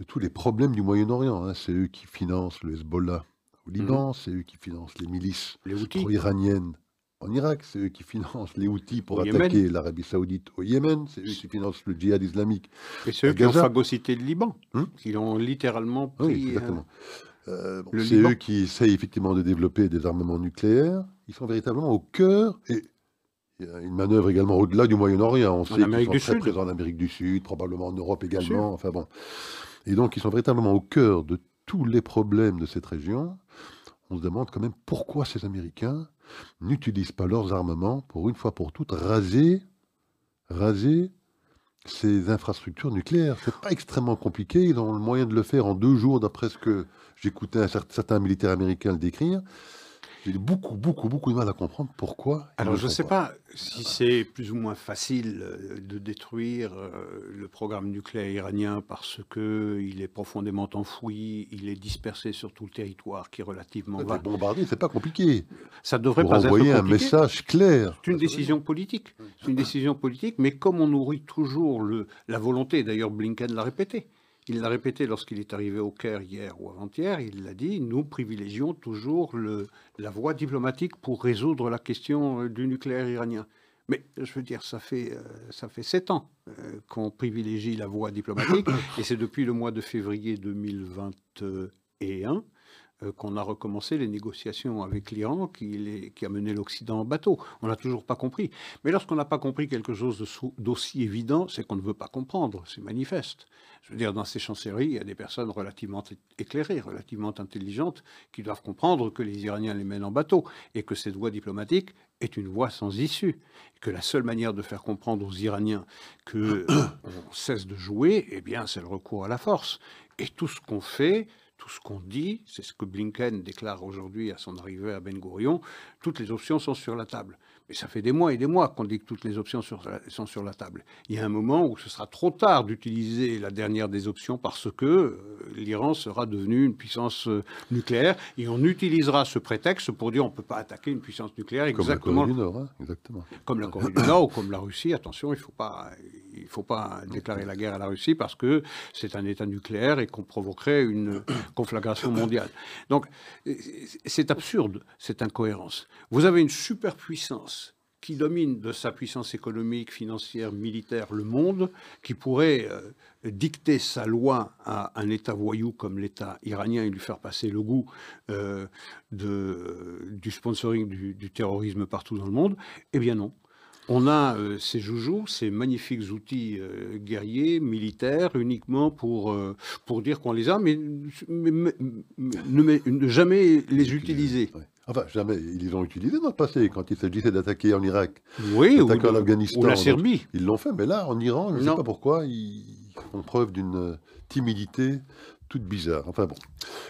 tous les problèmes du Moyen-Orient. Hein. C'est eux qui financent le Hezbollah au Liban, mhm. c'est eux qui financent les milices pro-iraniennes en Irak, c'est eux qui financent les outils pour attaquer l'Arabie Saoudite au Yémen, c'est eux qui financent le djihad islamique.
Et c'est eux qui ont phagocyté le Liban, hmm qui l'ont littéralement pris.
Oui, exactement. Euh, bon,
Le
c'est
Liban.
eux qui essayent effectivement de développer des armements nucléaires. Ils sont véritablement au cœur, et il y a une manœuvre également au-delà du Moyen-Orient. On sait qu'ils sont très
Sud.
présents en Amérique du Sud, probablement en Europe également. Enfin bon. Et donc, ils sont véritablement au cœur de tous les problèmes de cette région. On se demande quand même pourquoi ces Américains n'utilisent pas leurs armements pour une fois pour toutes raser, raser ces infrastructures nucléaires. C'est pas extrêmement compliqué. Ils ont le moyen de le faire en deux jours, d'après ce que j'écoutais certains militaires américains le décrire. J'ai beaucoup, beaucoup, beaucoup de mal à comprendre pourquoi.
Alors je ne sais pas si c'est plus ou moins facile euh, de détruire euh, le programme nucléaire iranien parce qu'il est profondément enfoui, il est dispersé sur tout le territoire qui relativement
Les
va.
bombarder, c'est pas compliqué.
Ça devrait
Pour
pas être
envoyer un
compliqué.
message clair.
C'est une décision politique. C'est une décision politique, mais comme on nourrit toujours le, la volonté, d'ailleurs Blinken l'a répété, il l'a répété lorsqu'il est arrivé au Caire hier ou avant-hier, il l'a dit, nous privilégions toujours le, la voie diplomatique pour résoudre la question euh, du nucléaire iranien. Mais je veux dire, ça fait, euh, ça fait sept ans euh, qu'on privilégie la voie diplomatique, et c'est depuis le mois de février 2021 euh, qu'on a recommencé les négociations avec l'Iran qui, a mené l'Occident en bateau. On n'a toujours pas compris. Mais lorsqu'on n'a pas compris quelque chose d'aussi évident, c'est qu'on ne veut pas comprendre. C'est manifeste. Je veux dire, dans ces chancelleries, il y a des personnes relativement éclairées, relativement intelligentes, qui doivent comprendre que les Iraniens les mènent en bateau et que cette voie diplomatique est une voie sans issue. Que la seule manière de faire comprendre aux Iraniens que euh, cesse de jouer, eh bien, c'est le recours à la force. Et tout ce qu'on fait, tout ce qu'on dit, c'est ce que Blinken déclare aujourd'hui à son arrivée à Ben Gurion, toutes les options sont sur la table. Mais ça fait des mois et des mois qu'on dit que toutes les options sur la- sont sur la table. Il y a un moment où ce sera trop tard d'utiliser la dernière des options parce que euh, l'Iran sera devenu une puissance euh, nucléaire et on utilisera ce prétexte pour dire on ne peut pas attaquer une puissance nucléaire
Comme la
exactement
Corée du Nord, hein, exactement.
comme la Corée du Nord ou comme la Russie, attention, il ne faut pas, il faut pas déclarer la guerre à la Russie parce que c'est un État nucléaire et qu'on provoquerait une conflagration mondiale. Donc, c'est absurde, cette incohérence. Vous avez une superpuissance qui domine de sa puissance économique, financière, militaire le monde, qui pourrait euh, dicter sa loi à un État voyou comme l'État iranien et lui faire passer le goût euh, du sponsoring du terrorisme partout dans le monde, eh bien non. On a euh, ces joujoux, ces magnifiques outils euh, guerriers, militaires, uniquement pour, euh, pour dire qu'on les a, mais, mais- mais- mais- ne, mais- ne jamais les utiliser.
Ouais. Enfin, jamais. Ils les ont utilisés dans le passé, quand il s'agissait d'attaquer en Irak.
Oui,
en Afghanistan.
ou la
donc,
Serbie.
Ils l'ont fait, mais là, en Iran, je ne sais pas pourquoi, ils font preuve d'une timidité toute bizarre. Enfin bon.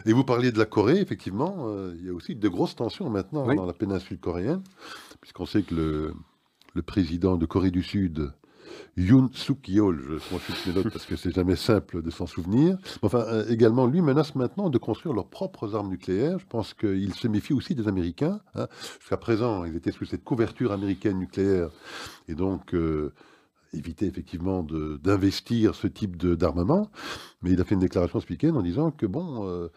Et vous parliez de la Corée, effectivement, il y a aussi de grosses tensions maintenant
Oui.
dans la péninsule coréenne, puisqu'on sait que le, le président de Corée du Sud, Yoon Suk Yeol, je consulte mes notes parce que c'est jamais simple de s'en souvenir. Enfin, euh, également, lui menace maintenant de construire leurs propres armes nucléaires. Je pense qu'il se méfie aussi des Américains. hein. Jusqu'à présent, ils étaient sous cette couverture américaine nucléaire et donc euh, éviter effectivement d'investir ce type d'armement. Mais il a fait une déclaration ce week-end en disant que, bon, euh,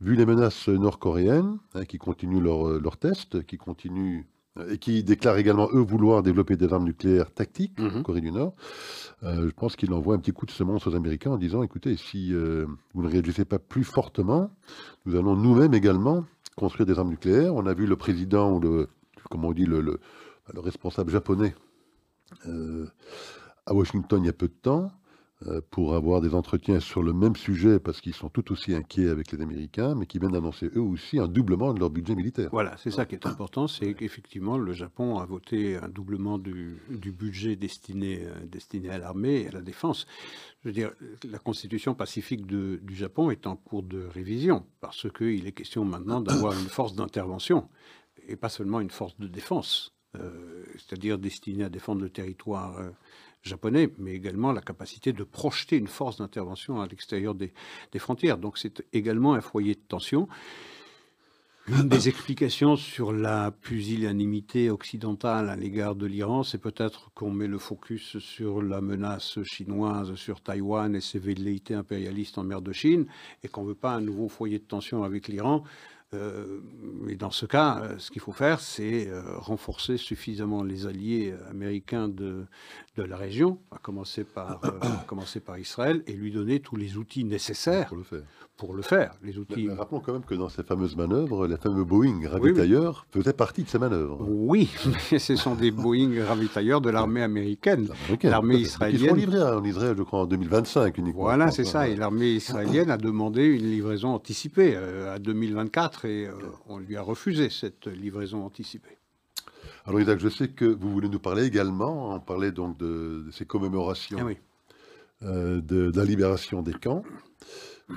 vu les menaces nord-coréennes, hein, qui continuent leurs leur tests, qui continuent et qui déclarent également, eux, vouloir développer des armes nucléaires tactiques,
Mhm.
en Corée du Nord, euh, je pense qu'il envoie un petit coup de semonce aux Américains en disant, écoutez, si euh, vous ne réagissez pas plus fortement, nous allons nous-mêmes également construire des armes nucléaires. On a vu le président, ou le, comment on dit, le, le- le responsable japonais euh, à Washington il y a peu de temps pour avoir des entretiens sur le même sujet parce qu'ils sont tout aussi inquiets avec les Américains, mais qui viennent d'annoncer eux aussi un doublement de leur budget militaire.
Voilà, c'est ça qui est important, c'est qu'effectivement, le Japon a voté un doublement du, du budget destiné, euh, destiné à l'armée et à la défense. Je veux dire, la constitution pacifique de- du Japon est en cours de révision, parce qu'il est question maintenant d'avoir une force d'intervention, et pas seulement une force de défense, euh, c'est-à-dire destinée à défendre le territoire euh, japonais, mais également la capacité de projeter une force d'intervention à l'extérieur des, des frontières. Donc c'est également un foyer de tension. Une des explications sur la pusillanimité occidentale à l'égard de l'Iran, c'est peut-être qu'on met le focus sur la menace chinoise sur Taïwan et ses velléités impérialistes en mer de Chine, et qu'on ne veut pas un nouveau foyer de tension avec l'Iran, Euh, et dans ce cas, euh, ce qu'il faut faire, c'est euh, renforcer suffisamment les alliés américains de, de la région, à commencer par, à commencer par Israël, et lui donner tous les outils nécessaires
Pour le faire.
pour le faire. Les
Mais-
outils.
mais rappelons quand même que dans ces fameuses manœuvres, les fameux Boeing ravitailleurs faisaient partie de ces manœuvres.
Oui, mais ce sont des Boeing ravitailleurs de l'armée américaine. L'armée.
Qui seront
israélienne-
livrés en Israël, je crois, en 2025 uniquement.
Voilà, c'est ça. Et l'armée israélienne a demandé une livraison anticipée euh, à 2024 et euh, on lui a refusé cette livraison anticipée.
Alors Isaac, je sais que vous voulez nous parler également, on parlait donc de, de ces commémorations
Ah oui.
euh, de, de la libération des camps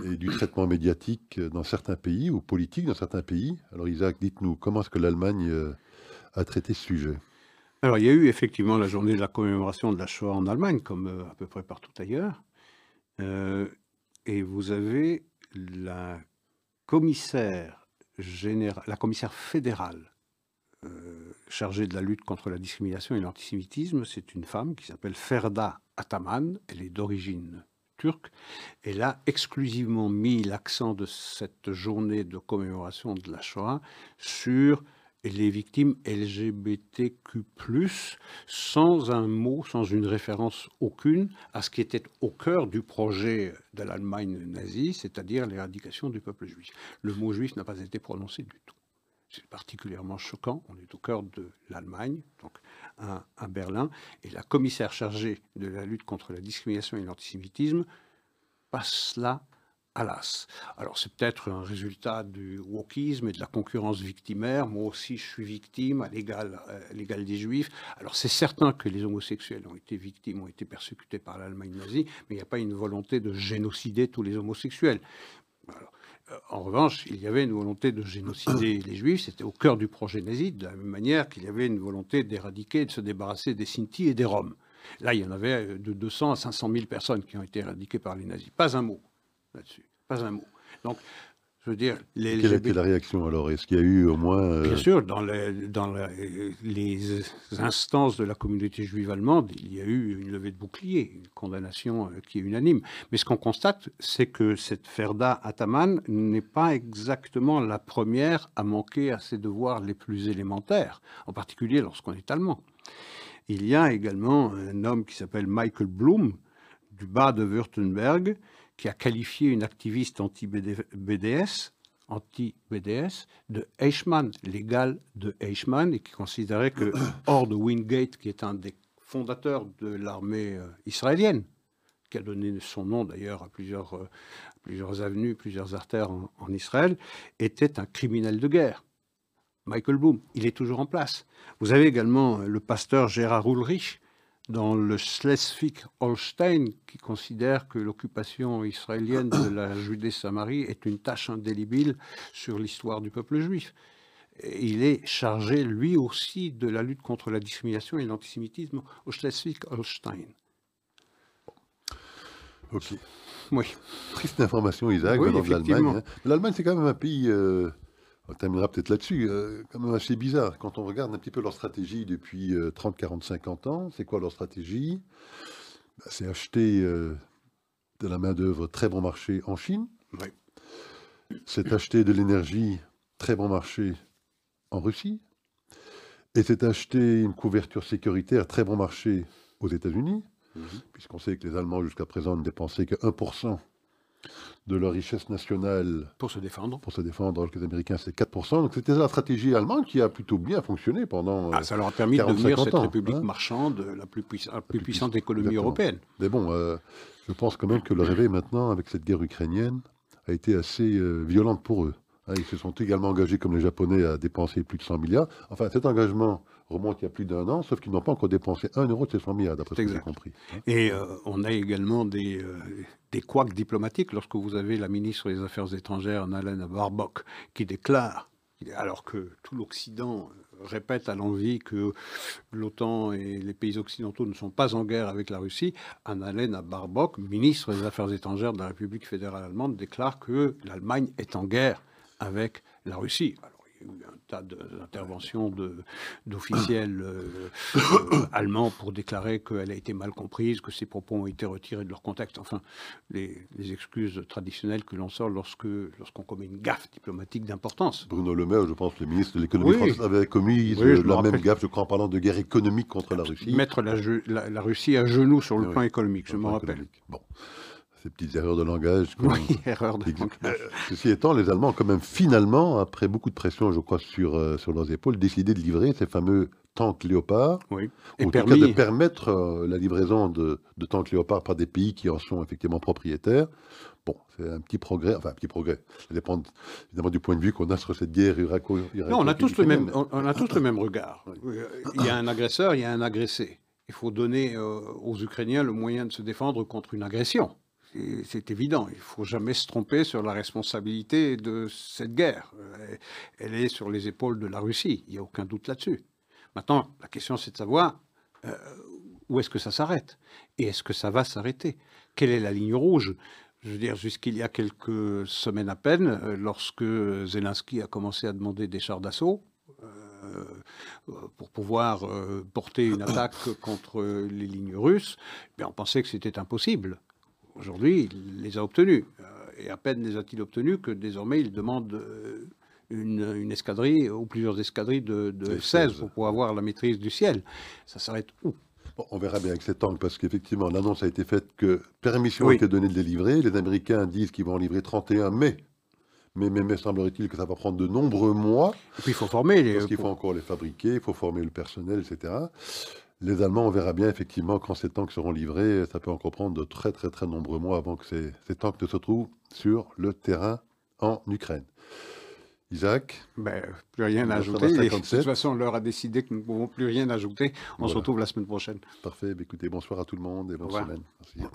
et du traitement médiatique dans certains pays ou politique dans certains pays. Alors Isaac, dites-nous, comment est-ce que l'Allemagne euh, a traité ce sujet?
Alors, il y a eu effectivement la journée de la commémoration de la Shoah en Allemagne, comme euh, à peu près partout ailleurs. Euh, et vous avez la commissaire générale, la commissaire fédérale chargée de la lutte contre la discrimination et l'antisémitisme. C'est une femme qui s'appelle Ferda Ataman. Elle est d'origine turque. Elle a exclusivement mis l'accent de cette journée de commémoration de la Shoah sur les victimes LGBTQ+, sans un mot, sans une référence aucune à ce qui était au cœur du projet de l'Allemagne nazie, c'est-à-dire l'éradication du peuple juif. Le mot juif n'a pas été prononcé du tout. C'est particulièrement choquant. On est au cœur de l'Allemagne, donc à, Berlin, et la commissaire chargée de la lutte contre la discrimination et l'antisémitisme passe là à l'as. Alors c'est peut-être un résultat du wokisme et de la concurrence victimaire. Moi aussi, je suis victime à l'égal, des juifs. Alors c'est certain que les homosexuels ont été victimes, ont été persécutés par l'Allemagne nazie, mais il n'y a pas une volonté de génocider tous les homosexuels. En revanche, il y avait une volonté de génocider les juifs, c'était au cœur du projet nazi, de la même manière qu'il y avait une volonté d'éradiquer, de se débarrasser des Sinti et des Roms. Là, il y en avait euh, de 200 à 500 000 personnes qui ont été éradiquées par les nazis. Pas un mot là-dessus, pas un mot. Donc, je veux dire, les
Quelle été la réaction alors? Est-ce qu'il y a eu au moins... euh,
Bien sûr, dans, les, dans la- les instances de la communauté juive allemande, il y a eu une levée de bouclier, une condamnation euh, qui est unanime. Mais ce qu'on constate, c'est que cette Ferda Ataman n'est pas exactement la première à manquer à ses devoirs les plus élémentaires, en particulier lorsqu'on est allemand. Il y a également un homme qui s'appelle Michael Blum, du bas de Württemberg, qui a qualifié une activiste anti-BDS, anti-BDS, de Eichmann, l'égal de Eichmann, et qui considérait que hors de Wingate, qui est un des fondateurs de l'armée euh, israélienne, qui a donné son nom d'ailleurs à plusieurs, euh, plusieurs avenues, plusieurs artères en, en Israël, était un criminel de guerre. Michael Bloom, il est toujours en place. Vous avez également euh, le pasteur Gérard Ulrich dans le Schleswig-Holstein qui considère que l'occupation israélienne de la Judée-Samarie est une tâche indélébile sur l'histoire du peuple juif. Et il est chargé lui aussi de la lutte contre la discrimination et l'antisémitisme au Schleswig-Holstein.
Ok.
Oui.
Triste information, Isaac,
Oui,
venant de l'Allemagne. hein. L'Allemagne, c'est quand même un pays, euh, on terminera peut-être là-dessus, euh, quand même assez bizarre. Quand on regarde un petit peu leur stratégie depuis euh, 30, 40, 50 ans, c'est quoi leur stratégie? Bah, C'est acheter euh, de la main-d'œuvre très bon marché en Chine, c'est acheter de l'énergie très bon marché en Russie, et c'est acheter une couverture sécuritaire très bon marché aux États-Unis puisqu'on sait que les Allemands jusqu'à présent ne dépensaient que 1% de leur richesse nationale
Pour se défendre.
pour se défendre, alors que les Américains c'est 4%. Donc c'était la stratégie allemande qui a plutôt bien fonctionné pendant...
Ah, ça leur a permis de
40,
devenir
50
cette
ans,
république
hein.
marchande, la plus, puissa- la plus puissante
puissante,
économie
exactement.
européenne.
Mais bon, euh, je pense quand même que le réveil maintenant, avec cette guerre ukrainienne, a été assez euh, violente pour eux. Hein, ils se sont également engagés, comme les Japonais, à dépenser plus de 100 milliards. Enfin, cet engagement remonte il y a plus d'un an, sauf qu'ils n'ont pas encore dépensé un euro de ces 100 milliards, d'après ce que j'ai compris.
Et euh, on a également des, euh, des couacs diplomatiques lorsque vous avez la ministre des Affaires étrangères, Annalena Baerbock, qui déclare, alors que tout l'Occident répète à l'envi que l'OTAN et les pays occidentaux ne sont pas en guerre avec la Russie, Annalena Baerbock, ministre des Affaires étrangères de la République fédérale allemande, déclare que l'Allemagne est en guerre avec la Russie. Alors, Il y a eu un tas d'interventions d'officiels euh, euh, allemands pour déclarer qu'elle a été mal comprise, que ses propos ont été retirés de leur contexte. Enfin, les, excuses traditionnelles que l'on sort lorsque lorsqu'on commet une gaffe diplomatique d'importance.
Bruno Le Maire, je pense, le ministre de l'économie française, avait commis la même gaffe, je crois, en parlant de guerre économique contre la Russie.
Mettre la, la, Russie à genoux sur le plan économique, je m'en rappelle.
Bon ces petites erreurs de langage.
Oui, erreurs de langage. Euh,
ceci étant, les Allemands ont quand même finalement, après beaucoup de pression, je crois, sur, euh, sur leurs épaules, décidé de livrer ces fameux tanks Léopard.
Oui.
Et en tout cas, de permettre euh, la livraison de, de, tanks Léopard par des pays qui en sont effectivement propriétaires. Bon, c'est un petit progrès, enfin un petit progrès. Ça dépend évidemment du point de vue qu'on a sur cette guerre irako
Non, on a, tous le même, on, a tous le même regard. Il y a un agresseur, il y a un agressé. Il faut donner aux Ukrainiens le moyen de se défendre contre une agression c'est évident. Il ne faut jamais se tromper sur la responsabilité de cette guerre. Elle est sur les épaules de la Russie. Il n'y a aucun doute là-dessus. Maintenant, la question, c'est de savoir euh, où est-ce que ça s'arrête? Et est-ce que ça va s'arrêter? Quelle est la ligne rouge? Je veux dire, jusqu'il y a quelques semaines à peine, euh, lorsque Zelensky a commencé à demander des chars d'assaut, euh, pour pouvoir porter une attaque contre les lignes russes, eh on pensait que c'était impossible. Aujourd'hui, il les a obtenus. Euh, et à peine les a-t-il obtenus que désormais il demande euh, une, escadrille ou plusieurs escadrilles de, 16 pour pouvoir avoir la maîtrise du ciel. Ça s'arrête où?
On verra bien avec cet angle, parce qu'effectivement, l'annonce a été faite que permission a été donnée de les livrer. Les Américains disent qu'ils vont en livrer 31 mai. Mais, mais, mais semblerait-il que ça va prendre de nombreux mois.
Et puis il faut former les.
Parce qu'il faut encore les fabriquer, il faut former le personnel, etc. Les Allemands, on verra bien effectivement quand ces tanks seront livrés. Ça peut encore prendre de très très très nombreux mois avant que ces, ces tanks ne se trouvent sur le terrain en Ukraine. Isaac?
Ben, Plus rien à ajouter. de toute façon, on leur a décidé que nous ne pouvons plus rien ajouter. On se retrouve la semaine prochaine.
Parfait. Ben, écoutez, bonsoir à tout le monde et bonne semaine. Merci.